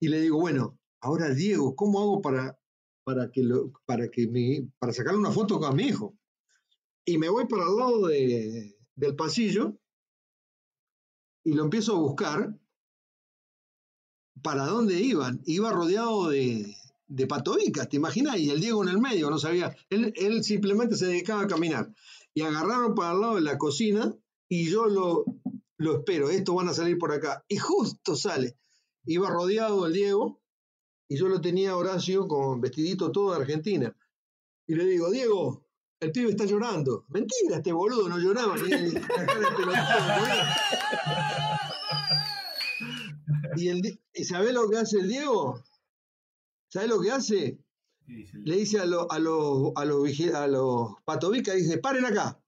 Y le digo, bueno, ahora Diego, ¿cómo hago para, para, que lo, para, que mi, para sacarle una foto con mi hijo? Y me voy para el lado de- del pasillo y lo empiezo a buscar para dónde iban. Iba rodeado de, de ¿te imaginas? Y el Diego en el medio, no sabía. Él, simplemente se dedicaba a caminar. Y agarraron para el lado de la cocina y yo lo, lo espero. Estos van a salir por acá. Y justo sale. Iba rodeado el Diego y yo lo tenía Horacio con vestidito todo de Argentina. Y le digo, Diego, el pibe está llorando. Mentira, este boludo no lloraba. y, el, Di- ¿y sabés lo que hace el Diego? ¿Sabés lo que hace? Dice Le dice a, lo- a los a los vigi- a los patovicas, dice, paren acá.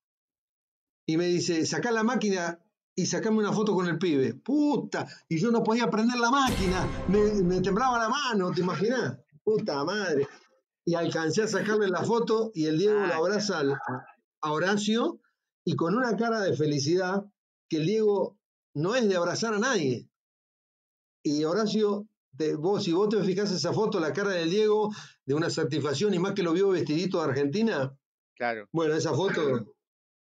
Y me dice, sacá la máquina y sacame una foto con el pibe. Puta, y yo no podía prender la máquina, me, me temblaba la mano, ¿te imaginas? Puta madre. Y alcancé a sacarle la foto y el Diego lo abraza al- a, a Horacio y con una cara de felicidad que el Diego no es de abrazar a nadie. Y Horacio, te- vos, si vos te fijás esa foto, la cara del Diego, de una satisfacción y más que lo vio vestidito de Argentina, Claro. bueno, esa foto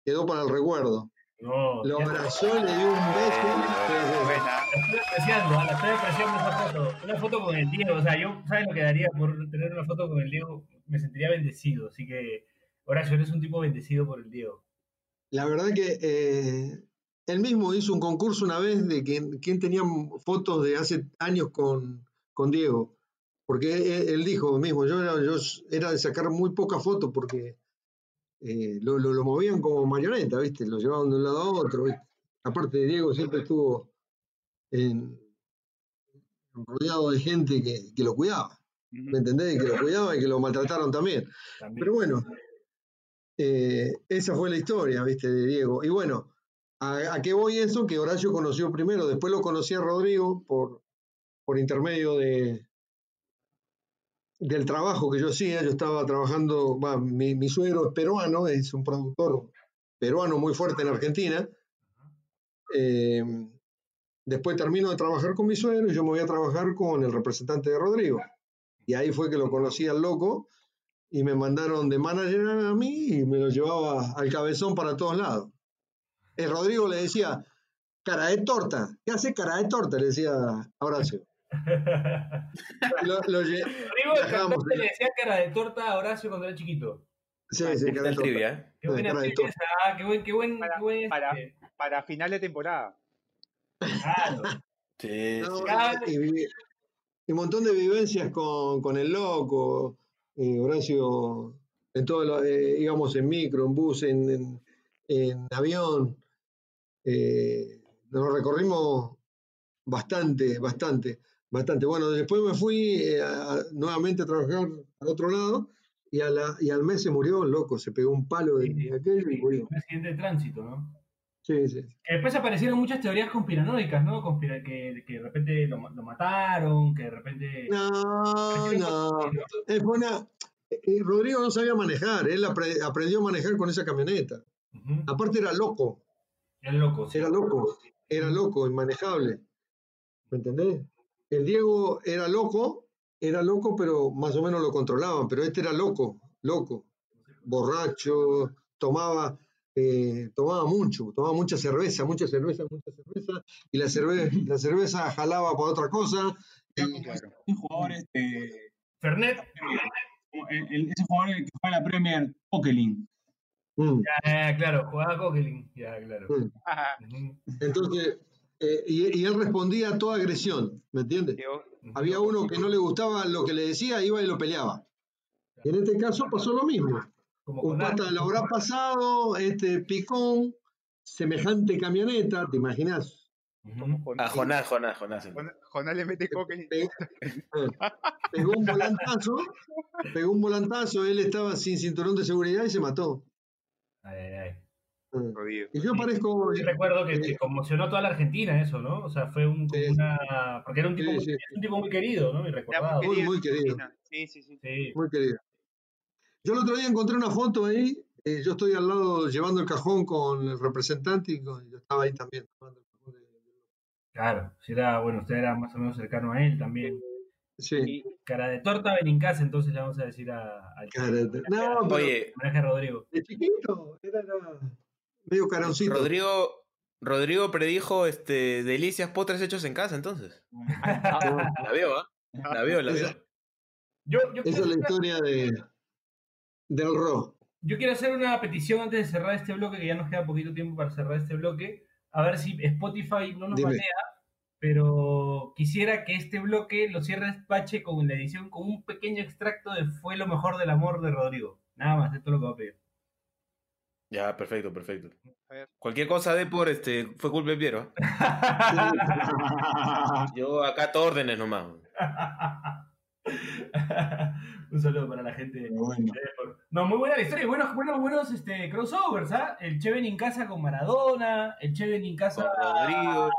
quedó para el recuerdo. No, Lo abrazó, le dio un beso. La estoy apreciando, la estoy apreciando esa foto. Una foto con el Diego, o sea, yo, ¿sabes lo que daría por tener una foto con el Diego? Me sentiría bendecido, así que, Horacio, eres un tipo bendecido por el Diego. La verdad que eh, él mismo hizo un concurso una vez de quién, quién tenía fotos de hace años con, con Diego. Porque él, él dijo mismo, yo era, yo era de sacar muy pocas fotos porque eh, lo, lo- lo movían como marioneta, ¿viste? Lo llevaban de un lado a otro. ¿viste? Aparte, Diego siempre estuvo en- rodeado de gente que, que lo cuidaba. ¿Me entendés? Que lo cuidaba y que lo maltrataron también. También. Pero bueno, eh, esa fue la historia, ¿viste? De Diego. Y bueno, ¿a, qué voy eso? Que Horacio conoció primero, después lo conocí a Rodrigo por, por intermedio de, del trabajo que yo hacía. Yo estaba trabajando, mi, mi suegro es peruano, es un productor peruano muy fuerte en Argentina. Eh, después termino de trabajar con mi suegro y yo me voy a trabajar con el representante de Rodrigo. Y ahí fue que lo conocí al loco y me mandaron de manager a mí y me lo llevaba al cabezón para todos lados. El Rodrigo le decía, cara de torta, ¿qué hace cara de torta? Le decía a Horacio. Lo- lo lle- Rodrigo, le decía cara de torta a Horacio cuando era chiquito. Sí, sí, cara de trivia, ¿eh? Qué buena cara de trivia torta. esa, ah, qué buen, qué buen, Para- qué buen, para- este, Para final de temporada. claro. Sí, No, sí. Cada- y, y viví- y un montón de vivencias con, con el loco, eh, Horacio, en todo lo, eh, íbamos en micro, en bus, en, en- en avión. Eh, nos recorrimos bastante, bastante, bastante. Bueno, después me fui eh, a- nuevamente a trabajar al otro lado y, a la, y al mes se murió, loco, se pegó un palo de, de aquello y murió. Un accidente de tránsito, ¿no? Sí, sí. Después aparecieron muchas teorías conspiranoicas, ¿no? Conspira- que, que de repente lo, ma- lo mataron, que de repente... No, no. Fue una- eh, Rodrigo no sabía manejar, él apre- aprendió a manejar con esa camioneta. Aparte era loco, Es loco, sí. era loco, era loco, inmanejable. ¿Me entendés? El Diego era loco, era loco, pero más o menos lo controlaban, pero este era loco, loco, borracho, tomaba, eh, tomaba mucho, tomaba mucha cerveza, mucha cerveza, mucha cerveza, y la cerveza, la cerveza jalaba para otra cosa. Era y- este, Fernet, el- el- ese jugador que juega en la Premier, Coquelin. Mm, ah, claro, jugaba Coquelin, ya, claro. mm. Entonces, eh, y, y él respondía a toda agresión, ¿me entiendes? Había uno que no le gustaba lo que le decía, iba y lo peleaba. Y en este caso pasó lo mismo. Como Un con pata lo habrá pasado, este picón, semejante camioneta, ¿te imaginas? Jon- Ah, Jonás, Jonás, Jonás. Jonás le mete coque. Eh, Pegó un volantazo, pegó un volantazo, él estaba sin cinturón de seguridad y se mató. Ay, ay, ay. Eh, Jodido. Y yo parezco. Yo recuerdo que, eh, que conmocionó toda la Argentina eso, ¿no? O sea, fue un, una... Porque era un tipo, Sí, un tipo muy querido, ¿no? Y Era recordado. Muy, muy querido. Sí, sí, sí. Sí. Muy querido. Yo el otro día encontré una foto ahí, eh, yo estoy al lado llevando el cajón con el representante y con- yo estaba ahí también. tomando el cajón de- Claro, si era, bueno, usted era más o menos cercano a él también. Sí, Y, Cara de torta Benincasa, entonces le vamos a decir a, cara de- No, pero Oye, homenaje a Rodrigo. de chiquito era, medio caroncito. Rodrigo, Rodrigo predijo este, delicias postres hechos en casa, entonces. La veo, ¿ah? La veo, la veo. Esa- Yo, yo, Esa quiero, es la historia de, del Ro. yo quiero hacer una petición antes de cerrar este bloque, que ya nos queda poquito tiempo para cerrar este bloque. A ver si Spotify no nos Dime. banea pero quisiera que este bloque lo cierres Pache con la edición con un pequeño extracto de Fue lo mejor del amor de Rodrigo. Nada más, esto es lo que voy a pedir. Ya, perfecto, perfecto. Cualquier cosa de por este fue culpa de Piero. Yo acá todo órdenes nomás. Un saludo para la gente. de Bueno. Depor. No, muy buena la historia. y Buenos, buenos, buenos este, crossovers, ¿ah? El Cheven en casa con Maradona, el Cheven en casa Con Rodrigo,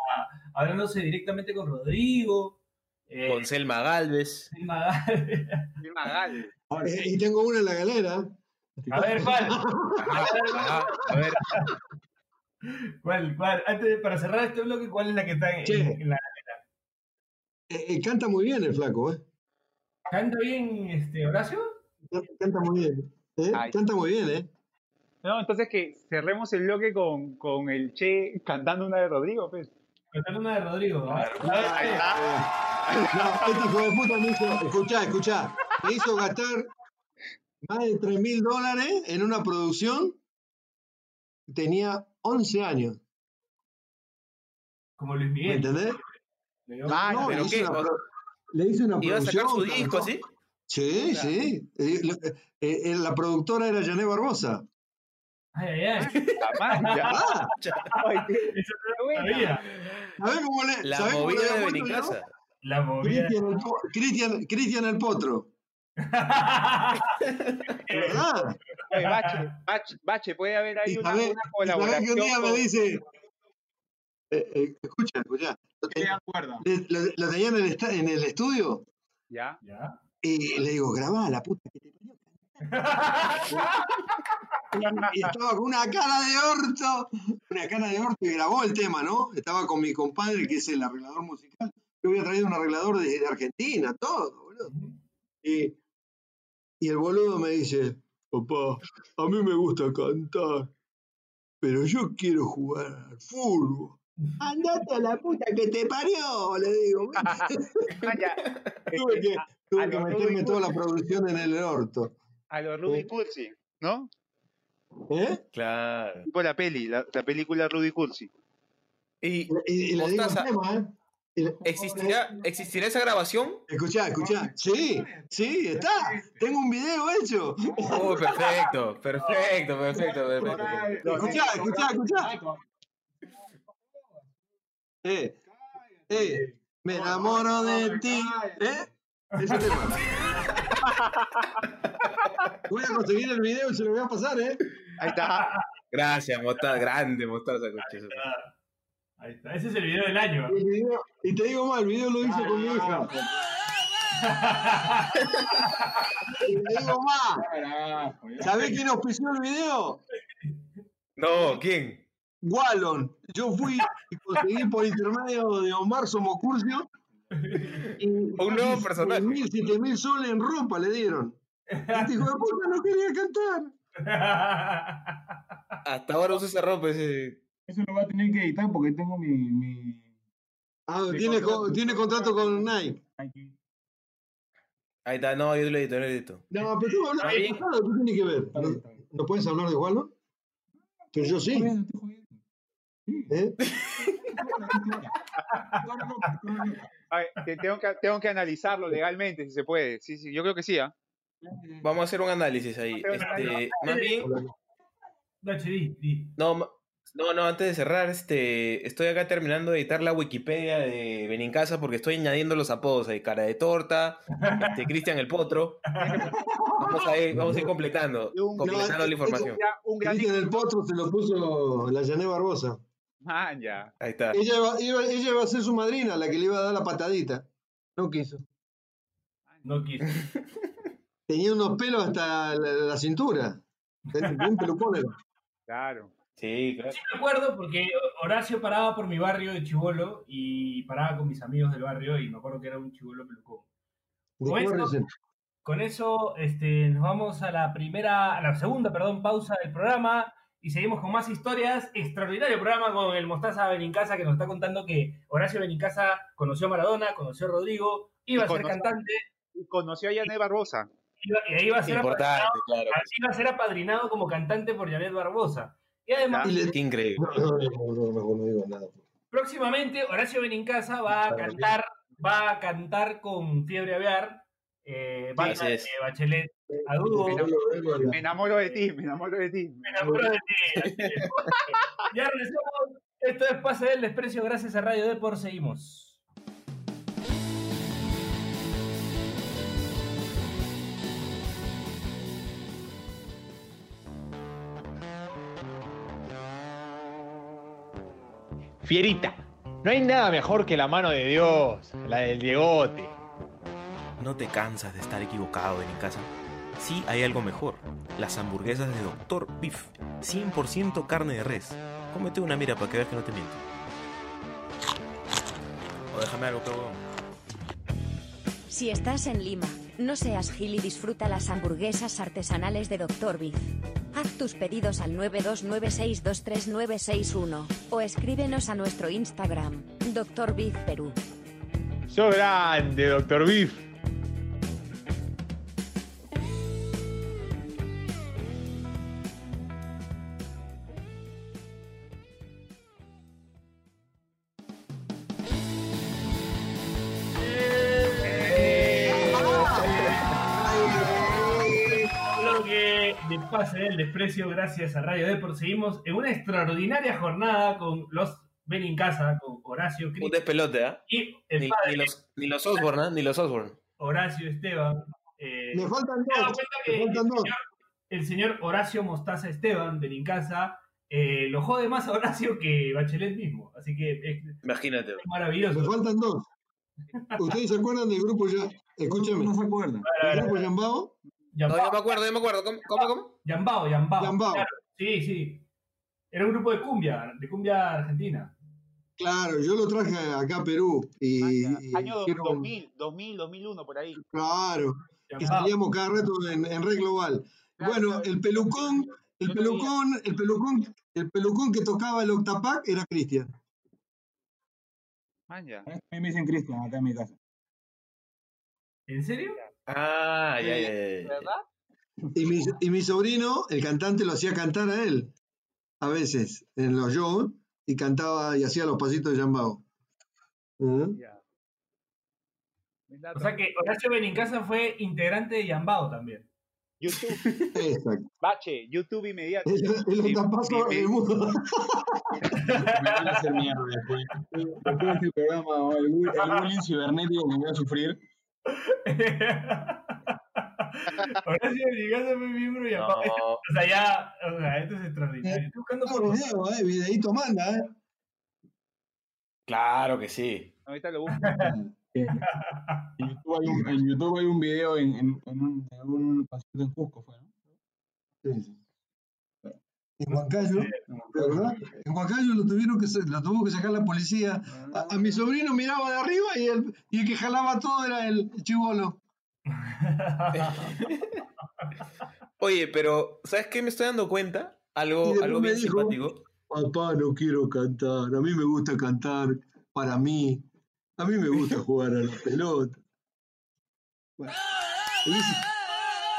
hablándose directamente con Rodrigo. Eh, con Selma Galvez. Selma Gal- Qué magal. Eh, y tengo una en la galera. A ver, ¿cuál? Ajá, a ver, ¿Cuál, cuál? Antes, de- para cerrar este bloque, ¿cuál es la que está en, Che. en la... Eh, eh, canta muy bien el flaco, ¿eh? ¿Canta bien este, Horacio? Canta muy bien. ¿eh? Canta muy bien, ¿eh? No, entonces que cerremos el bloque con, con el Che cantando una de Rodrigo, pues. Cantando una de Rodrigo. Ahí está. No, este hijo de puta me hizo, escuchá, escuchá, me hizo gastar más de 3 mil dólares en una producción. Tenía 11 años, como Luis ¿me Miguel. entendés? Ah, No, ¿pero le hice qué? una, le hice una ¿Iba a sacar su producción. disco, sí? Sí, sí. Eh, lo- eh, eh, la productora era Jané Barbosa. Ay, ay, ay. Ay, qué- Eso. ¿sabés cómo le La sabés cómo le movida de? Benincasa. La movida. Cristian Cristian, el Potro. ¿Verdad? Oye, Bache, Bache, Bache, puede haber ahí una, una colaboración. que un día me dice, eh, eh, escucha, escucha, lo, Que ten- de acuerdo. le- lo- lo tenía en el, en el estudio Ya. ¿Ya? y le digo, grabá la puta que te parió. Y estaba con una cara de orto, una cara de orto y grabó el tema, ¿no? Estaba con mi compadre que es el arreglador musical. Yo había traído un arreglador de, de Argentina, todo, boludo. Y, y el boludo me dice, papá, a mí me gusta cantar, pero yo quiero jugar al fútbol. Andate a la puta que te parió, le digo. Tuve que, tuve que meterme Rubik toda la producción en el orto. A los Rudy Cursi, ¿no? ¿Eh? Claro. Tipo la peli, la, la película Rudy Cursi. Y Y, y le digo tema, ¿eh? ¿existirá, ¿existirá esa grabación? Escuchá, escuchá. Sí, sí, está. Tengo un video hecho. Oh, perfecto, perfecto, perfecto, perfecto. Escuchá, escuchá, escuchá. Eh, eh, me enamoro de ti. ¿Eh? Ese tema. Voy a conseguir el video y se lo voy a pasar, ¿eh? Ahí está. Gracias, Mostaza, grande Mostaza. concha su- Ahí está. Ese es el video del año. Y te digo, y te digo más, el video lo hice con mi hija. Y te digo más. ¿sabés quién auspició el video? No, ¿quién? Wallon. Yo fui y conseguí por intermedio de Omar Somocurcio. Y Un nuevo personaje. mil, siete mil soles en ropa le dieron. Este hijo de puta no quería cantar. Hasta ahora usa esa ropa ese. Eso lo voy a tener que editar porque tengo mi. mi... Ah, mi tiene, contrato. co- tiene contrato con Nike. Ahí está, no, yo lo edito, yo lo edito. No, pero hablando Está de pasado, ¿qué tiene que ver? ¿No puedes hablar de Wallon? Pero yo sí. ¿eh? A ver, te- tengo, que, tengo que analizarlo legalmente, si se puede. Sí, sí, yo creo que sí, ¿ah? Vamos a hacer un análisis ahí. Este, más bien, no, no, no, antes de cerrar, este, estoy acá terminando de editar la Wikipedia de Benincasa porque estoy añadiendo los apodos ahí, cara de torta, este, Cristian el Potro. Vamos a ir, vamos a ir completando, Un- completando la información. Cristian el Potro se lo puso la Jané Barbosa. Ah, ya. Ahí está. Ella iba, iba- ella iba a ser su madrina, la que le iba a dar la patadita. No quiso. No quiso. Tenía unos pelos hasta la, la cintura. Bien pelucón era. Claro. Sí, claro. Sí me acuerdo porque Horacio paraba por mi barrio de Chivolo y paraba con mis amigos del barrio y me acuerdo que era un chivolo pelucón. ¿De Con qué esto- barrio es él? Con eso este, nos vamos a la primera, a la segunda, perdón, pausa del programa y seguimos con más historias. Extraordinario programa con el Mostaza Benincasa que nos está contando que Horacio Benincasa conoció a Maradona, conoció a Rodrigo, iba Y a ser conoció- cantante Y conoció a Yané Barbosa. Iba- y ahí iba a ser Importante, claro. iba a ser apadrinado como cantante por Janet Barbosa. Y además, Qué increíble. No, no, no, digo nada. próximamente Horacio Benincasa va a cantar, va a cantar con Fiebre Aviar, eh, banda de Bachelet a dúo. Me enamoro, Me enamoro de ti, me enamoro de ti. Me enamoro de ti. ya regresamos. Esto es Pase del Desprecio, gracias a Radio Depor. Seguimos. Fierita, no hay nada mejor que la mano de Dios, la del Diegote. ¿No te cansas de estar equivocado en casa? Sí, hay algo mejor. Las hamburguesas de Dr. Beef. 100% carne de res. Cómete una mira para que veas que no te miento. O déjame algo, pero... Si estás en Lima, no seas gil y disfruta las hamburguesas artesanales de Dr. Beef. Haz tus pedidos al 929623961 o escríbenos a nuestro Instagram, Dr. Beef Perú. ¡Sos grande, Doctor Beef! Del Desprecio, gracias a Radio Depor. Seguimos en una extraordinaria jornada con los Benincasa, con Horacio Un Cris despelote, ¿ah? y el Ni, padre ni los, ni los Osborne, ¿ah? Ni los Osborne. Horacio Esteban. Eh, Me faltan dos. Me que el faltan dos. señor, el señor Horacio Mostaza Esteban, Benincasa, eh, lo jode más a Horacio que Bachelet mismo. Así que es, es Imagínate. maravilloso. Me faltan dos. ¿Ustedes se acuerdan del grupo ya? Escúchame. No se acuerdan. ¿El grupo Yambao? No, yo me acuerdo, yo me acuerdo. ¿Cómo, cómo? cómo? Yambao, Yambao. Yambao. Claro, sí, sí. Era un grupo de cumbia, de cumbia argentina. Claro, yo lo traje acá a Perú. Y, y Año do- hicieron- 2000, 2000, 2001, por ahí. Claro, que salíamos cada rato en, en Red Global. Claro, Bueno, claro. el pelucón, el pelucón, el pelucón, el pelucón que tocaba el octapac era Cristian. Man, ya. A mí me dicen Cristian acá en mi casa. ¿En serio? Ah, ya, ya, ya, ya. ¿Verdad? Y mi, y mi sobrino, el cantante, lo hacía cantar a él. A veces, en los shows, y cantaba y hacía los pasitos de Yambao. ¿Eh? Ya. O sea que Horacio Benincasa fue integrante de Yambao también. YouTube, Exacto. bache, YouTube inmediato. El, el Sí, octapazo sí, del mundo. Me van a hacer mierda después. Después de este programa, el, el bullying cibernético que voy a sufrir. Horacio Benincasa fue miembro Yambao. No, O sea, ya, o sea, esto es extraordinario. Estoy buscando por video, eh, videíto manda, eh. claro que sí. Ahorita lo busco. En YouTube hay un, en YouTube hay un video en, en, en un, de un concierto en Cusco, fue, ¿no? Sí, sí. En Huancayo, ¿verdad? En Huancayo lo tuvieron que lo tuvo que sacar la policía. A, a mi sobrino miraba de arriba y el, y el que jalaba todo era el chivolo. Oye, pero ¿sabes qué me estoy dando cuenta? Algo, algo bien dijo- simpático. Papá, no quiero cantar. A mí me gusta cantar para mí. A mí me gusta jugar a la pelota. Bueno, hubiese,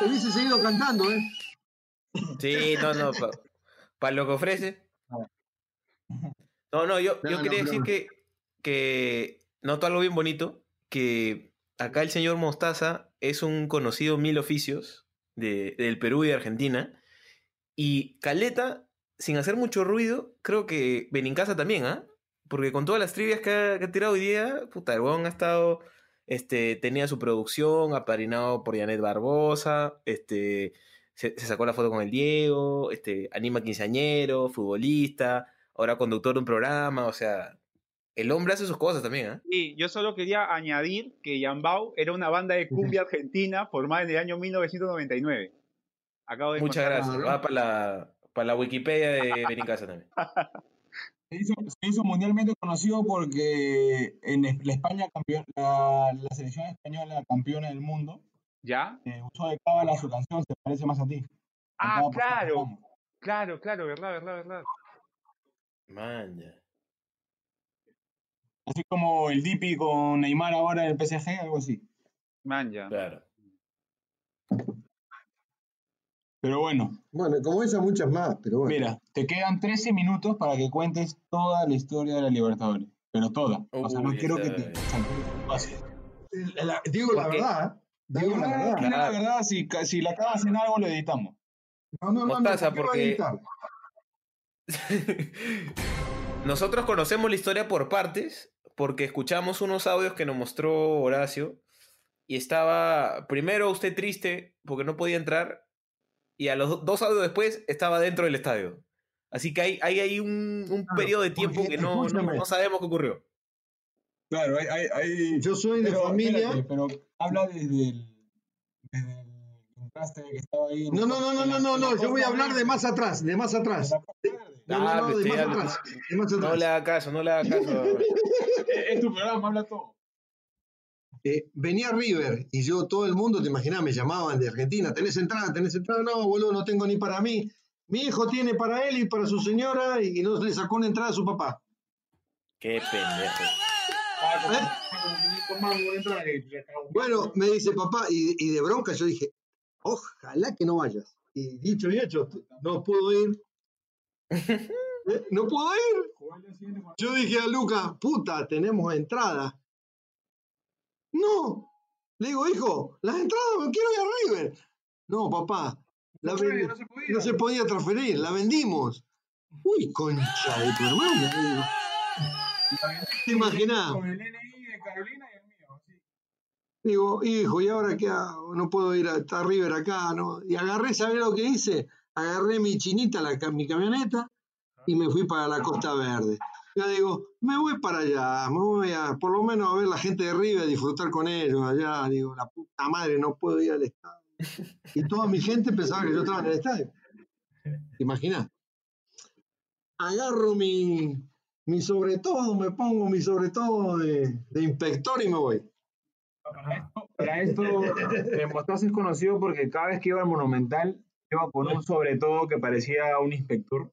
hubiese seguido cantando, ¿eh? Sí, no, no, para lo que ofrece. No, no, yo, yo No, quería no, decir no. que, que noto algo bien bonito, que acá el señor Mostaza es un conocido mil oficios de, del Perú y Argentina, y Caleta, sin hacer mucho ruido, creo que Benincasa también, ¿ah? Porque con todas las trivias que ha, tirado hoy día, puta, el ha estado, este, tenía su producción, apadrinado por Janet Barbosa, este, se, se sacó la foto con el Diego, este, anima quinceañero, futbolista, ahora conductor de un programa, o sea, el hombre hace sus cosas también, ¿ah? Y yo solo quería añadir que Yambao era una banda de cumbia argentina formada en el año 1999. Acabo de Muchas gracias. Va para la, para la Wikipedia de Benincasa también. Se hizo, se hizo mundialmente conocido porque en la España campeón, la, la selección española campeona del mundo ¿Ya? eh, usó de cábala su canción Se parece más a ti. Ah, claro. Claro, claro, verdad, verdad, verdad. Man, ya. Así como el Dipi con Neymar ahora en el PSG, algo así. Man, ya. Claro. Pero bueno, Bueno, como esas muchas más, pero bueno. mira, te quedan 13 minutos para que cuentes toda la historia de la Libertadores. Pero toda. O sea, no Uy, quiero que esa- te, o sea, no quiero que te pases. La- la- digo la verdad. ¿eh? Digo la verdad. La verdad, si, si la acabas en algo, lo editamos. No, no, no, no, Mostaza, ¿por qué va a porque- editar? Nosotros conocemos la historia por partes porque escuchamos unos audios que nos mostró Horacio y estaba primero usted triste porque no podía entrar y a los do- dos audios después estaba dentro del estadio. Así que hay, hay ahí un, un Claro, periodo de tiempo porque, que no, no, sabemos qué ocurrió. Claro, hay... hay, hay- Yo soy de pero, familia. espérate, pero habla desde el, desde el contraste que estaba ahí. en No, no, no, no, no, no, no. Yo voy a hablar de más atrás, de más atrás. No, no, Ah, no, pero de usted más habla- atrás. De más No atrás. le haga caso, no le haga caso. Es, tu programa, habla todo. Eh, venía River y yo, todo el mundo, te imaginas, me llamaban de Argentina, ¿tenés entrada? ¿Tenés entrada? No, boludo, no tengo ni para mí. Mi hijo tiene para él y para su señora y no le sacó una entrada a su papá. Qué pendejo. Bueno, me dice papá, y, y de bronca yo dije, ojalá que no vayas. Y dicho y hecho, no puedo ir. No puedo ir. Yo dije a Luca, puta, tenemos entrada. No. Le digo, hijo, las entradas, me quiero ir a River. No, papá, la no se podía. no se podía transferir, la vendimos. Uy, concha de tu. ¿Te imaginas? Con el NI de Carolina y el mío. sí. Digo, hijo, ¿y ahora qué hago? No puedo ir a, a River acá, ¿no? Y agarré, ¿sabés lo que hice? Agarré mi chinita, la, mi camioneta, y me fui para la Costa Verde. Yo digo, me voy para allá, me voy a, por lo menos a ver la gente de River, disfrutar con ellos allá. Digo, la puta madre, no puedo ir al estadio. Y toda mi gente pensaba que yo estaba en el estadio. ¿Te imaginas? Agarro mi, mi sobre todo, me pongo mi sobre todo de, de inspector y me voy. Para esto, eh, Mostaza es conocido porque cada vez que iba al Monumental, iba con un sobre todo que parecía un inspector.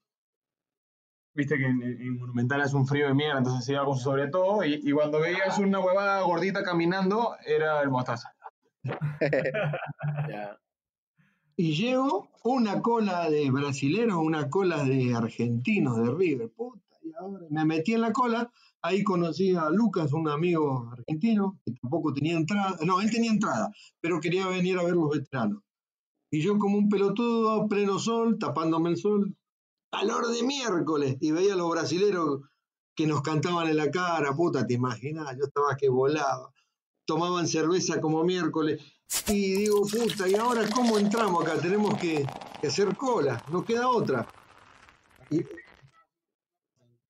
Viste que en, en Monumental hace un frío de mierda, entonces iba con su sobre todo y, y cuando veías una huevada gordita caminando, era el Mostaza. Ya. Y llego una cola de brasileros, una cola de argentinos de River. Puta, y ahora me metí en la cola. Ahí conocí a Lucas, un amigo argentino, que tampoco tenía entrada. No, él tenía entrada, pero quería venir a ver los veteranos. Y yo, como un pelotudo a pleno sol, tapándome el sol, calor de miércoles. Y veía a los brasileros que nos cantaban en la cara. Puta, te imaginas, yo estaba que volaba. Tomaban cerveza como miércoles. Y digo, puta, ¿y ahora cómo entramos acá? Tenemos que, que hacer cola, no queda otra. Y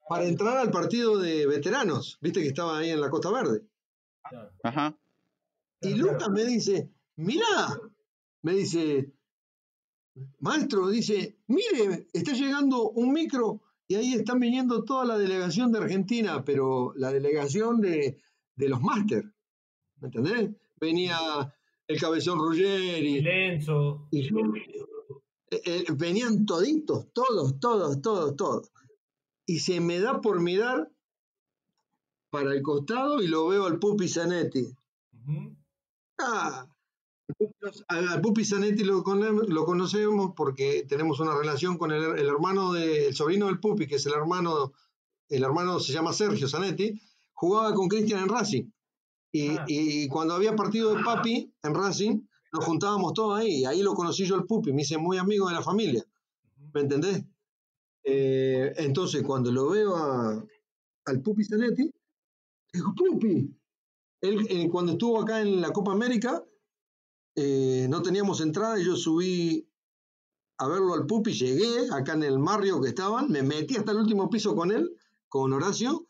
para entrar al partido de veteranos, viste que estaba ahí en la Costa Verde. Ajá. Y Lucas me dice, mirá, me dice, maestro, dice, mire, está llegando un micro y ahí están viniendo toda la delegación de Argentina, pero la delegación de, de los máster, ¿me entendés? Venía el cabezón Ruggeri, Lenzo. y yo, eh, eh, venían toditos, todos, todos, todos, todos. Y se me da por mirar para el costado y lo veo al Pupi Zanetti. Ah, al Pupi Zanetti lo, cono- lo conocemos porque tenemos una relación con el, el hermano de, el sobrino del Pupi, que es el hermano, el hermano se llama Sergio Zanetti, jugaba con Cristian en Racing. Y, Ah. y cuando había partido de Papi en Racing, nos juntábamos todos ahí, y ahí lo conocí yo el Pupi, me hice muy amigo de la familia. ¿Me entendés? Eh, entonces, cuando lo veo a- al Pupi Zanetti, digo, Pupi, él eh, cuando estuvo acá en la Copa América, eh, no teníamos entrada y yo subí a verlo al Pupi, llegué acá en el barrio que estaban, me metí hasta el último piso con él, con Horacio,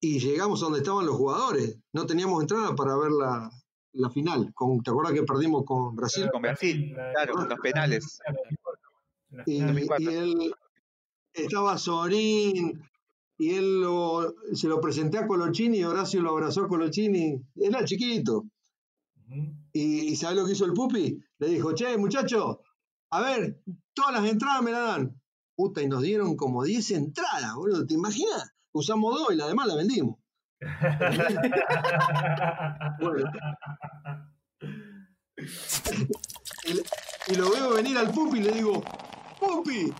y llegamos a donde estaban los jugadores. No teníamos entrada para ver la, la final. Con, ¿Te acuerdas que perdimos con Brasil? Con Brasil, claro, los penales. Y, 2004. y él estaba Sorín, y él lo- se lo presenté a Colochini, y Horacio lo abrazó a Colochini. Era chiquito. Y, y ¿sabes lo que hizo el Pupi? Le dijo, che, muchacho, a ver, todas las entradas me las dan. Puta, y nos dieron como 10 entradas, boludo. ¿Te imaginas? Usamos dos y las demás las vendimos. Bueno. y, lo veo venir al Pupi y le digo, Pupi.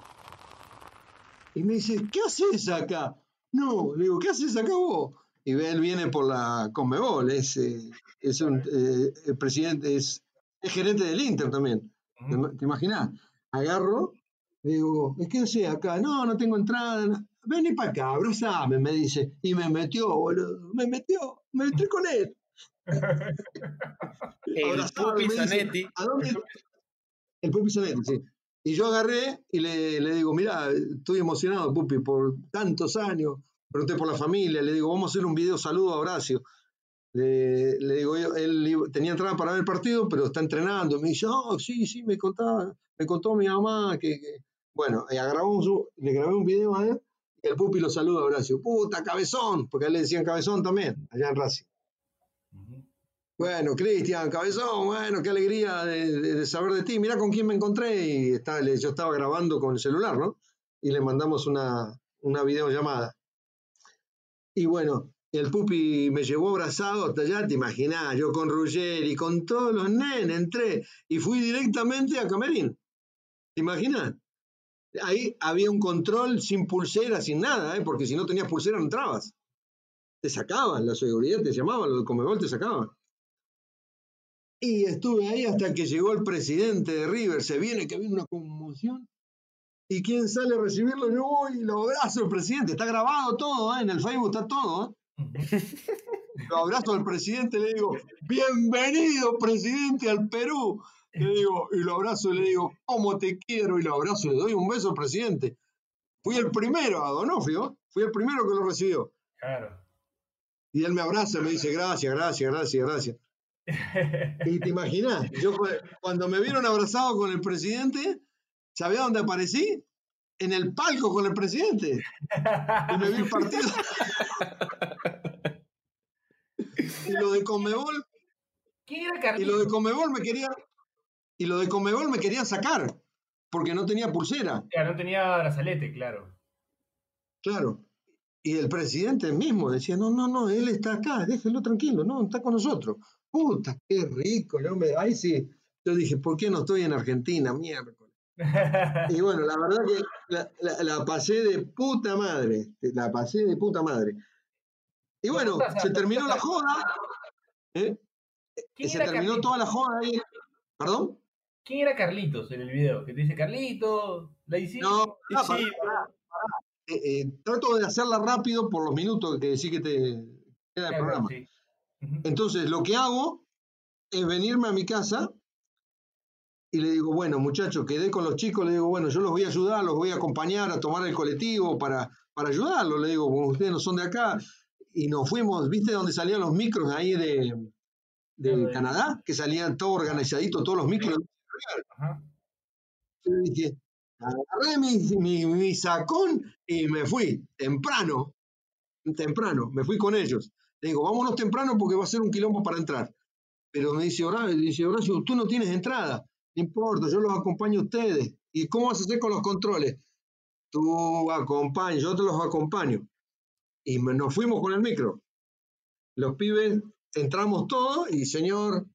Y me dice, ¿qué haces acá? No, le digo, ¿qué haces acá vos? Y él viene por la Conmebol, es, eh, es un eh, el presidente, es, es gerente del Inter también. ¿Te, ima- te imaginas? Agarro, digo, ¿qué haces acá? No, no tengo entrada. no. Vení para acá, abrazame, me dice. Y me metió, boludo, me metió, me metí con él. El Pupi Zanetti. ¿A dónde? El Pupi Zanetti, sí. Y yo agarré y le, le digo, mira, estoy emocionado, Pupi, por tantos años. Pregunté por la familia, le digo, vamos a hacer un video saludo a Horacio. Le, le digo, yo, él tenía entrada para ver el partido, pero está entrenando. Me dice, oh, sí, sí, me contaba, me contó mi mamá que, que-". bueno, y un- le grabé un video a él y el Pupi lo saluda a Horacio. Puta, cabezón, porque a él le decían cabezón también, allá en Racing. Bueno, Cristian, cabezón, bueno, qué alegría de, de- de saber de ti. Mira con quién me encontré. Y yo estaba grabando con el celular, ¿no? Y le mandamos una, una videollamada. Y bueno, el pupi me llevó abrazado hasta allá, te imaginás, yo con Ruggeri, con todos los nenes, entré y fui directamente a Camerín. ¿Te imaginas? Ahí había un control sin pulsera, sin nada, ¿eh? porque si no tenías pulsera no entrabas. Te sacaban, la seguridad te llamaban, los Comebol te sacaban. Y estuve ahí hasta que llegó el presidente de River, se viene que viene una conmoción. ¿Y quién sale a recibirlo? Yo voy y lo abrazo al presidente. Está grabado todo, ¿eh? en el Facebook está todo. ¿eh? Lo abrazo al presidente y le digo, bienvenido presidente al Perú. Le digo, y lo abrazo y le digo, ¿cómo te quiero? Y lo abrazo y le doy un beso al presidente. Fui el primero a Donofrio, fui el primero que lo recibió. Claro. Y él me abraza y me dice, gracias, gracias, gracias, gracias. Y te imaginas, yo cu- cuando me vieron abrazado con el presidente, ¿sabía dónde aparecí? En el palco con el presidente. Y me vi el partido. Y lo de Conmebol, ¿Quién era y lo de Conmebol me querían, y lo de Conmebol me querían sacar, porque no tenía pulsera, Ya, no tenía brazalete, claro. claro. Y el presidente mismo decía, no, no, no, él está acá, déjenlo tranquilo, no, está con nosotros. Puta, qué rico, yo me, ahí sí, yo dije, ¿por qué no estoy en Argentina? Mierda. Y bueno, la verdad que la, la- la pasé de puta madre, la pasé de puta madre. Y bueno, se terminó la joda, ¿eh? ¿Quién se terminó Carlitos? toda la joda ahí. ¿Perdón? ¿Quién era Carlitos en el video? Que te dice Carlitos, la hicimos. No, Sí, pará, pará, pará. Eh, eh, trato de hacerla rápido por los minutos que sí que te queda el Claro, programa. sí. Entonces, lo que hago es venirme a mi casa y le digo, bueno, muchachos, quedé con los chicos, le digo, bueno, yo los voy a ayudar, los voy a acompañar a tomar el colectivo para, para ayudarlos, le digo, como ustedes no son de acá. Y nos fuimos, ¿viste dónde salían los micros ahí de, de Canadá? Que salían todos organizaditos, todos los micros. Yo dije, agarré mi, mi, mi sacón y me fui, temprano, temprano, me fui con ellos. Le digo, vámonos temprano porque va a ser un quilombo para entrar. Pero me dice Horacio, dice, Horacio, tú no tienes entrada. No importa, yo los acompaño a ustedes. ¿Y cómo vas a hacer con los controles? Tú acompañas, yo te los acompaño. Y nos fuimos con el micro. Los pibes entramos todos y señor,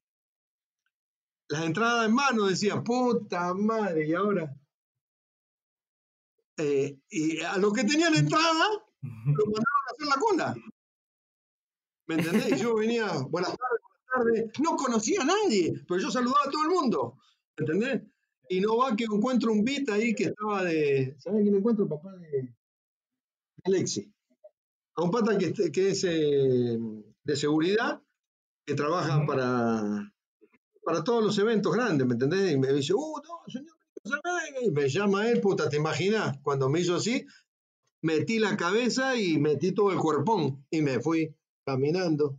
las entradas en mano decía, puta madre, y ahora. Eh, y a los que tenían entrada, los mandaron a hacer la cola. ¿Me entendés? Yo venía, buenas tardes, buenas tardes. No conocía a nadie, pero yo saludaba a todo el mundo. ¿Me entendés? Y no va que encuentro un beat ahí que estaba de. ¿Sabes quién encuentro? Papá de, de Alexi. A un pata que, que es eh, de seguridad, que trabaja para, para todos los eventos grandes, ¿me entendés? Y me dice, uh, no, señor, no se venga". Y me llama él, puta, ¿te imaginas? Cuando me hizo así, metí la cabeza y metí todo el cuerpón y me fui caminando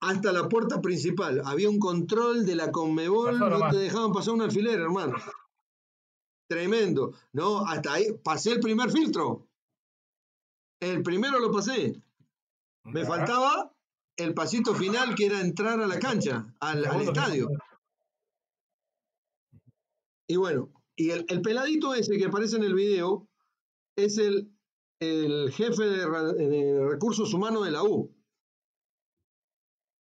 hasta la puerta principal. Había un control de la Conmebol, Pasó no nomás. te dejaban pasar un alfiler, hermano. Tremendo. No, hasta ahí pasé el primer filtro. El primero lo pasé. Me faltaba el pasito final que era entrar a la cancha, al, estadio. Y bueno, y el, el peladito ese que aparece en el video es el, el jefe de, recursos humanos de la U.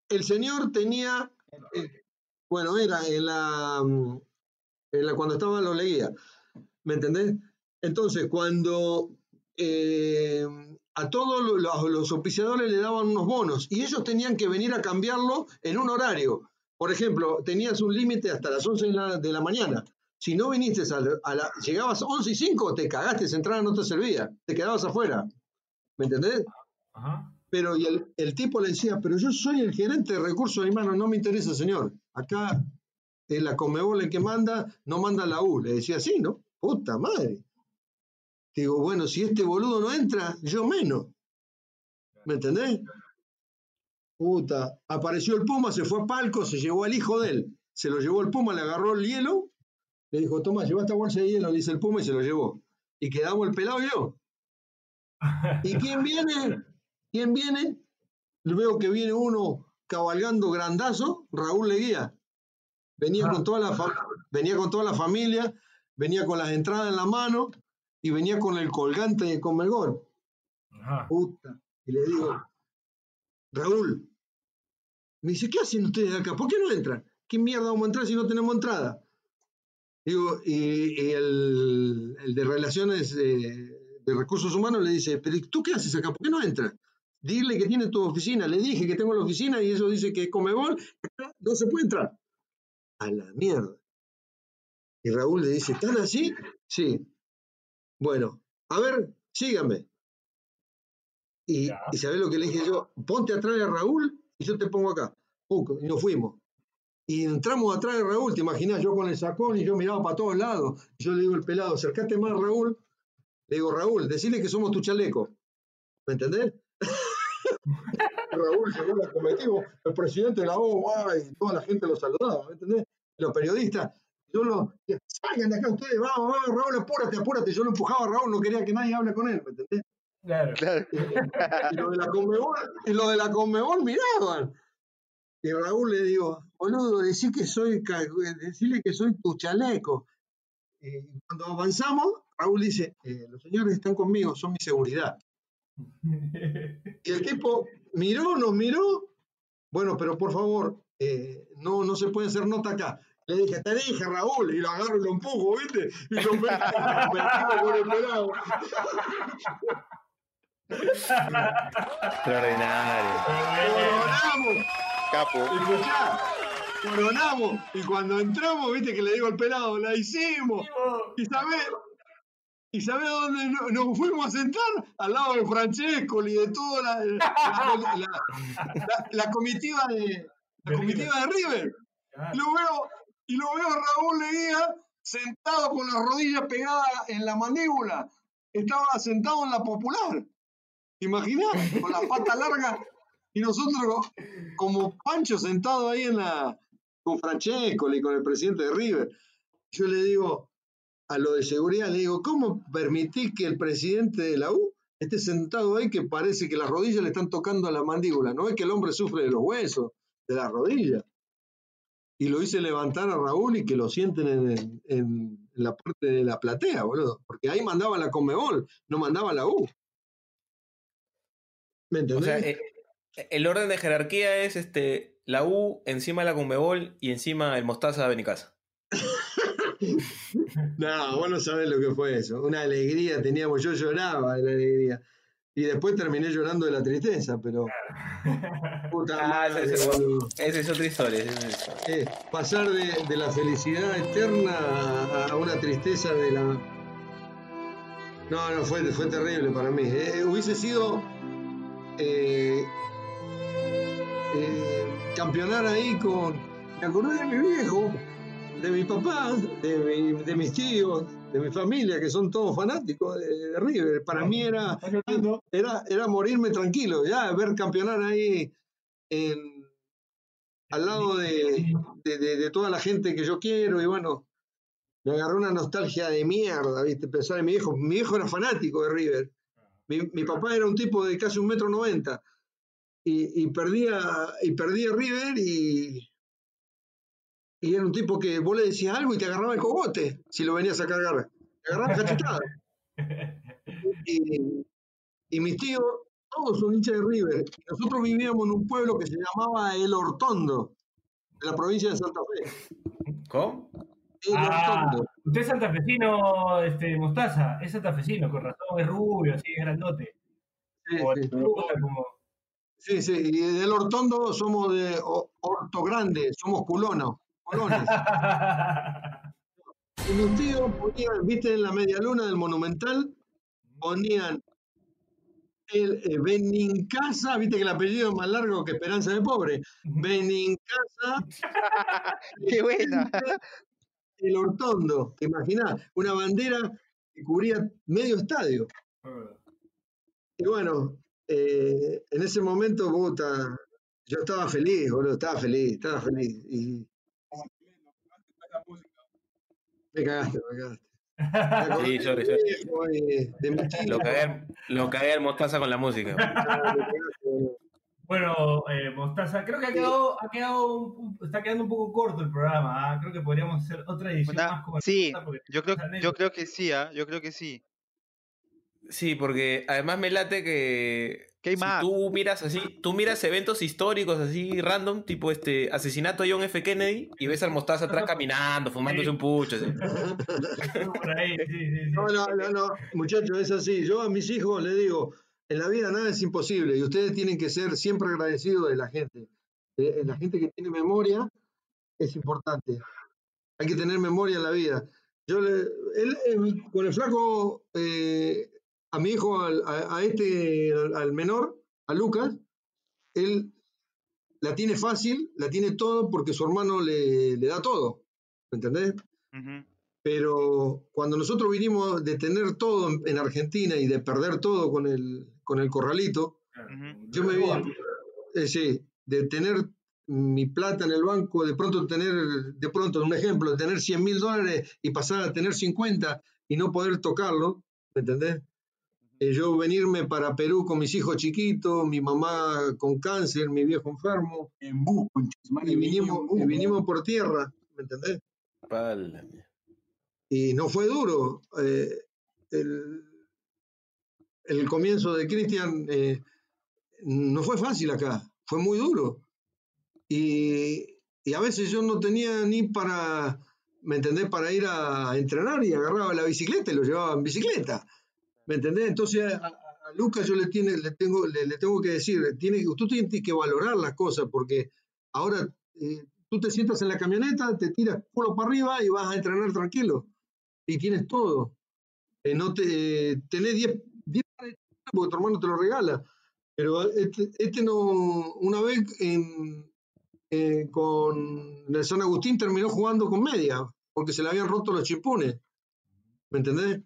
El señor tenía eh, Bueno, era en la, en la cuando estaba los leguía. ¿Me entendés? Entonces, cuando eh, a todos lo- los, los auspiciadores le daban unos bonos y ellos tenían que venir a cambiarlo en un horario. Por ejemplo, tenías un límite hasta las 11 de la, de la mañana. Si no viniste a, la- a la, llegabas 11 y 5, te cagaste, esa entrada no te servía, te quedabas afuera. ¿Me entendés? Ajá. Pero y el, el tipo le decía, pero yo soy el gerente de recursos humanos, no me interesa, señor. Acá es la Comebol el que manda, no manda la U. Le decía así, ¿no? Puta madre. Digo, bueno, si este boludo no entra, yo menos. ¿Me entendés? Puta. Apareció el Puma, se fue a palco, se llevó al hijo de él. Se lo llevó el Puma, le agarró el hielo, le dijo, toma, lleva esta bolsa de hielo, le dice el Puma y se lo llevó. Y quedamos el pelado y yo. ¿Y quién viene? ¿Quién viene? Veo que viene uno cabalgando grandazo, Raúl Leguía. Venía con toda la venía con toda la familia, venía con las entradas en la mano y venía con el colgante de Comelgor. Ajá. Puta. Y le digo, Raúl, me dice, ¿qué hacen ustedes acá? ¿Por qué no entran? ¿Qué mierda vamos a entrar si no tenemos entrada? Digo, y, y el, el de Relaciones eh, de Recursos Humanos le dice, pero ¿y ¿tú qué haces acá? ¿Por qué no entras? Dile que tiene tu oficina. Le dije que tengo la oficina y eso dice que es Comebol. No se puede entrar. A la mierda. Y Raúl le dice, ¿están así? Sí. Bueno, a ver, síganme. Y, Ya. y ¿sabés lo que le dije yo? Ponte atrás de Raúl y yo te pongo acá. Puc, Y nos fuimos. Y entramos atrás de Raúl, te imaginas, yo con el sacón y yo miraba para todos lados. Y yo le digo al pelado, acercate más, Raúl. Le digo, Raúl, decirle que somos tu chaleco. ¿Me entendés? Raúl llegó la cometimos, el presidente de la O, y toda la gente lo saludaba, ¿me entendés? Los periodistas. Yo lo, salgan de acá ustedes, vamos, vamos, Raúl, apúrate, apúrate. Yo lo empujaba a Raúl, no quería que nadie hable con él, ¿me entendés? Claro. Y lo de la Conmebol, y lo de la Conmebol miraban. Y Raúl le digo, boludo, decí que soy, decirle que soy tu chaleco. Y cuando avanzamos, Raúl dice, eh, los señores están conmigo, son mi seguridad. Y el tipo miró, nos miró. Bueno, pero por favor, eh, no, no se puede hacer nota acá. Le dije, te dije, Raúl, y lo agarro y lo empujo, ¿viste? Y lo meto, con el pelado. Extraordinario. Coronamos, Capo. escuchá, coronamos. Y cuando entramos, viste que le digo al pelado, la hicimos. ¿Y sabés? ¿Y sabés dónde no- nos fuimos a sentar? Al lado de Francesco y de toda la, la, la- la- la comitiva de la comitiva de River. Y lo veo, y lo veo a Raúl Leguía sentado con las rodillas pegadas en la mandíbula. Estaba sentado en la popular. Imaginá, con la pata larga. Y nosotros como Pancho sentado ahí en la con Francesco y con el presidente de River. Yo le digo a lo de seguridad, le digo, ¿cómo permitís que el presidente de la U esté sentado ahí que parece que las rodillas le están tocando a la mandíbula? No es que el hombre sufre de los huesos, de las rodillas. Y lo hice levantar a Raúl y que lo sienten en, en- en la parte de la platea, boludo. Porque ahí mandaba la Comebol, no mandaba la U. ¿Me O entendés? sea, eh, el orden de jerarquía es este la U encima la Conmebol y encima el Mostaza Benicasa. No, vos no sabés lo que fue eso. Una alegría teníamos, yo lloraba de la alegría. Y después terminé llorando de la tristeza, pero. Puta Ah, esa madre, es, boludo. esa es otra historia. esa es otra historia. Eh, pasar de, de la felicidad eterna a, a una tristeza de la. No, no, fue, fue terrible para mí. Eh, hubiese sido. eh, eh, campeonar ahí con. Me acordé de mi viejo, de mi papá, de, mi- de mis tíos, de mi familia, que son todos fanáticos de, River. Para mí era, era, era morirme tranquilo, ya ver campeonar ahí en, al lado de, de- de- de toda la gente que yo quiero y bueno, me agarró una nostalgia de mierda, ¿viste? Pensar en mi viejo. Mi viejo era fanático de River. Mi, mi papá era un tipo de casi un metro noventa y, y perdía, y perdía River y, y era un tipo que vos le decías algo y te agarraba el cogote si lo venías a cargar. Te agarraba cachetada. Y, y mis tíos, todos son hinchas de River. Nosotros vivíamos en un pueblo que se llamaba El Hortondo. de la provincia de Santa Fe. ¿Cómo? El Ah, Hortondo. usted es santafesino, este, Mostaza, es santafesino, con razón, es rubio, así, es grandote. Sí, O sí. como... Sí, sí, y del Hortondo somos de Horto Grande, somos culonos, Y mis tíos ponían, viste, en la media luna del Monumental, ponían el eh, Benincasa, viste que el apellido es más largo que Esperanza de Pobre. Benincasa, ¡Qué buena! el Hortondo, ¿te imaginás? Una bandera que cubría medio estadio. Y bueno, eh, en ese momento, puta, yo estaba feliz, boludo, estaba feliz, estaba feliz. Y me cagaste, me cagaste. Sí, sorry. viejo, eh, de. Lo cagué, lo cagué al mostaza con la música. Ah. Bueno, eh, Mostaza, creo que ha quedado, ha quedado un- está quedando un poco corto el programa. ¿ah? Creo que podríamos hacer otra edición más como sí, yo creo, yo creo que sí, ¿ah? Yo creo que sí. Sí, porque además me late que ¿Qué hay si más? tú miras así, tú miras eventos históricos así random, tipo este asesinato de John F. Kennedy y ves al mostaza atrás caminando, fumándose un pucho. así. Por ahí, sí, sí, sí. No, no, no, no, muchachos, es así. Yo a mis hijos les digo, en la vida nada es imposible y ustedes tienen que ser siempre agradecidos de la gente. Eh, la gente que tiene memoria es importante. Hay que tener memoria en la vida. Yo le, él, él, con el flaco, eh, a mi hijo, al- a, a este, al, al menor, a Lucas, él la tiene fácil, la tiene todo porque su hermano le, le da todo. ¿Me entendés? Pero cuando nosotros vinimos de tener todo en, en Argentina y de perder todo con el, con el corralito, yo me vi, eh, sí, de tener mi plata en el banco, de pronto tener, de pronto, un ejemplo, de tener 100 mil dólares y pasar a tener 50 y no poder tocarlo, ¿me entendés? Eh, yo venirme para Perú con mis hijos chiquitos, mi mamá con cáncer, mi viejo enfermo, En bus, su madre, y vinimos, en bus, y vinimos por tierra, ¿me entendés? Pala. y no fue duro. eh, el, el comienzo de Cristian eh, no fue fácil acá, fue muy duro. Y, y a veces yo no tenía ni para, ¿me entendés? Para ir a entrenar y agarraba la bicicleta y lo llevaba en bicicleta. ¿Me entendés? Entonces a, Lucas yo le, tiene, le, tengo, le, le tengo que decir, tiene, tú tienes que valorar las cosas porque ahora eh, tú te sientas en la camioneta, te tiras culo para arriba y vas a entrenar tranquilo y tienes todo. Eh, no te, tenés 10 10 pares de chanclas porque tu hermano te lo regala. Pero este, este no, una vez eh, con el San Agustín terminó jugando con media, porque se le habían roto los chimpunes. ¿Me entendés?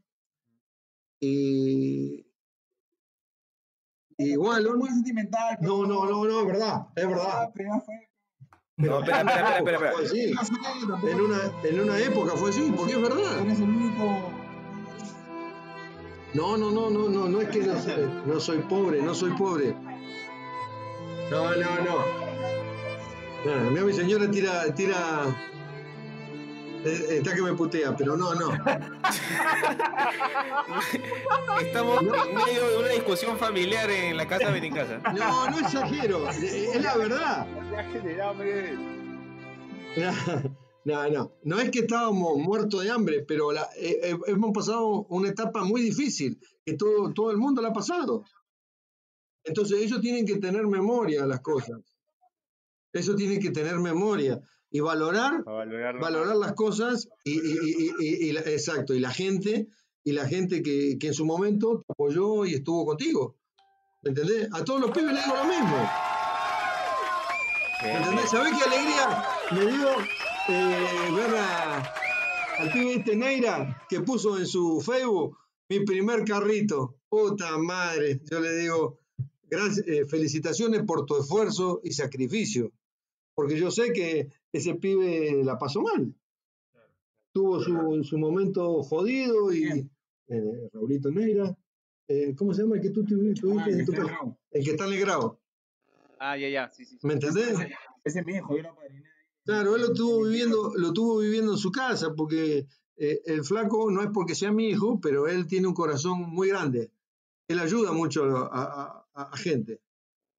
Igual, Es ¿no? muy sentimental. pero- No, no, no, no, es verdad, es verdad. Ah, pero ya fue. No, espera, espera, espera, En una, en una época fue así, porque es verdad. eres el único. No, no, no, no, no, no es que no soy, no soy pobre, no soy pobre. No, no, no. No, mira, mi señora tira, tira. eh, Está que me putea, pero no, no. Estamos en medio de una discusión familiar en la casa de Benincasa. No, no exagero. Es la verdad. No, no. No es que estábamos muertos de hambre, pero la- eh, eh, hemos pasado una etapa muy difícil, que todo, todo el mundo la ha pasado. Entonces ellos tienen que tener memoria de las cosas. Eso tienen que tener memoria y valorar, valorar las cosas y, y- y- y- y la- exacto, y la gente, y la gente que, que en su momento te apoyó y estuvo contigo. ¿Me entendés? A todos los pibes les digo lo mismo. ¿Me entendés? ¿Sabés qué alegría me dio eh, ver a- al pibe este Neira que puso en su Facebook mi primer carrito? Puta madre, yo le digo, gracias, eh, felicitaciones por tu esfuerzo y sacrificio, porque yo sé que ese pibe la pasó mal. Tuvo su, su momento jodido y eh, Raulito Neira. eh, ¿Cómo se llama el que tú tuvi- tuviste Ah, en que tu. El que está alegrado. Ah, ya, ya, sí, sí. sí. ¿Me entendés? Ese, ese es mi hijo, yo lo padriné. Claro, él lo estuvo viviendo, lo estuvo viviendo en su casa, porque eh, el flaco no es porque sea mi hijo, pero él tiene un corazón muy grande. Él ayuda mucho a, a- a- a gente,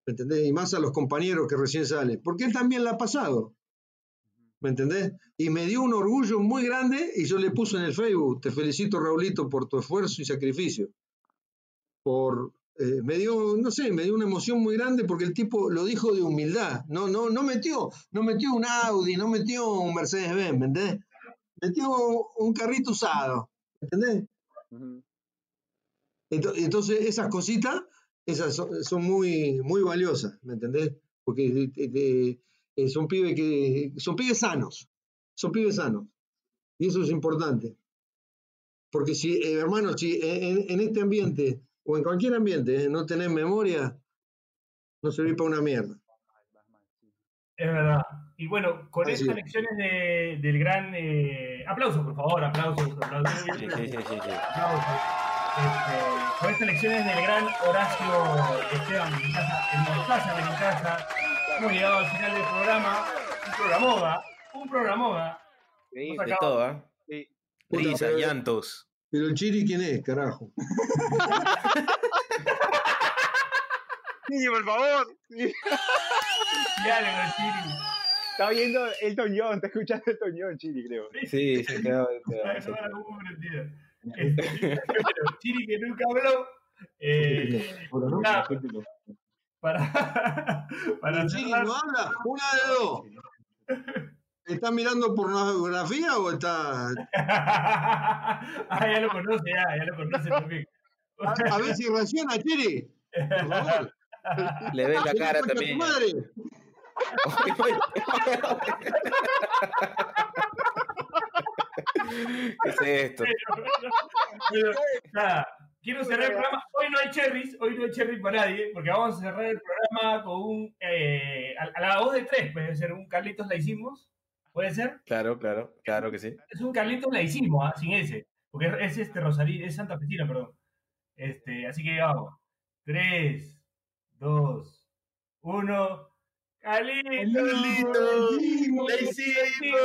¿me entendés? Y más a los compañeros que recién salen, porque él también la ha pasado. ¿me entendés? Y me dio un orgullo muy grande y yo le puse en el Facebook, te felicito Raulito por tu esfuerzo y sacrificio. Por, eh, me dio, no sé, me dio una emoción muy grande porque el tipo lo dijo de humildad. No, no, no metió, no metió un Audi, no metió un Mercedes Benz, ¿me entendés? Metió un carrito usado, ¿me entendés? Ento- Entonces, esas cositas, esas son, son muy, muy valiosas, ¿me entendés? Porque eh, eh, eh, son pibes que son pibes sanos, son pibes sanos. Y eso es importante. Porque si, eh, hermano, si en, en este ambiente o en cualquier ambiente eh, no tenés memoria, no servís para una mierda. Es verdad. Y bueno, con Así estas es. lecciones de- del gran... eh, aplausos, por favor, aplausos. aplausos. Sí, sí, sí, sí, sí. Aplausos. Este, con estas lecciones del gran Horacio Esteban Benincasa, el Mostaza Benincasa, hemos llegado al final del programa. Un programoda, un programoda. Hemos De todo, Risas, pero- llantos. Pero el Chiri, ¿quién es, carajo? Sí, por favor. Sí. Dale, con el Chiri. Está viendo Elton John, está escuchando Elton John, Chiri, creo. Sí, sí, quedó, Chiri que nunca habló. Eh, nada, para, para El Chiri no habla, una de dos. ¿Está mirando pornografía o está.? ah, ya lo conoce, ya, ya lo conoce también. A, a ver si reacciona, Chiri. Por favor. Le ves la ¿Qué le cara también. madre? ¿Qué es esto? Pero, nada, quiero cerrar el programa. Hoy no hay cherries, hoy no hay cherries para nadie, porque vamos a cerrar el programa con un. Eh, a, la voz de tres, puede ser un Carlitos la hicimos. ¿Puede ser? Claro, claro, claro que sí. Es un Carlitos la hicimos, ah, sin ese. Porque es este Rosarí, es Santa Festina, perdón. Este, así que vamos. 3, 2, 1. ¡Carlitos! ¡Carlitos! ¡La hicimos!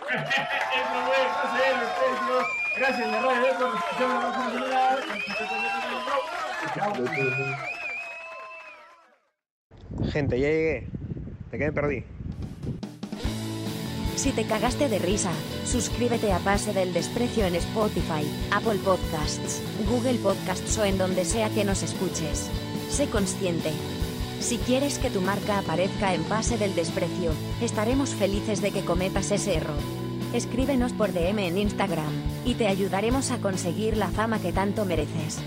Gracias, la radio de por. Gente, ya llegué. ¿De qué me perdí? Si te cagaste de risa, suscríbete a Pase del Desprecio en Spotify, Apple Podcasts, Google Podcasts o en donde sea que nos escuches. Sé consciente. Si quieres que tu marca aparezca en Pase del Desprecio, estaremos felices de que cometas ese error. Escríbenos por DM en Instagram, y te ayudaremos a conseguir la fama que tanto mereces.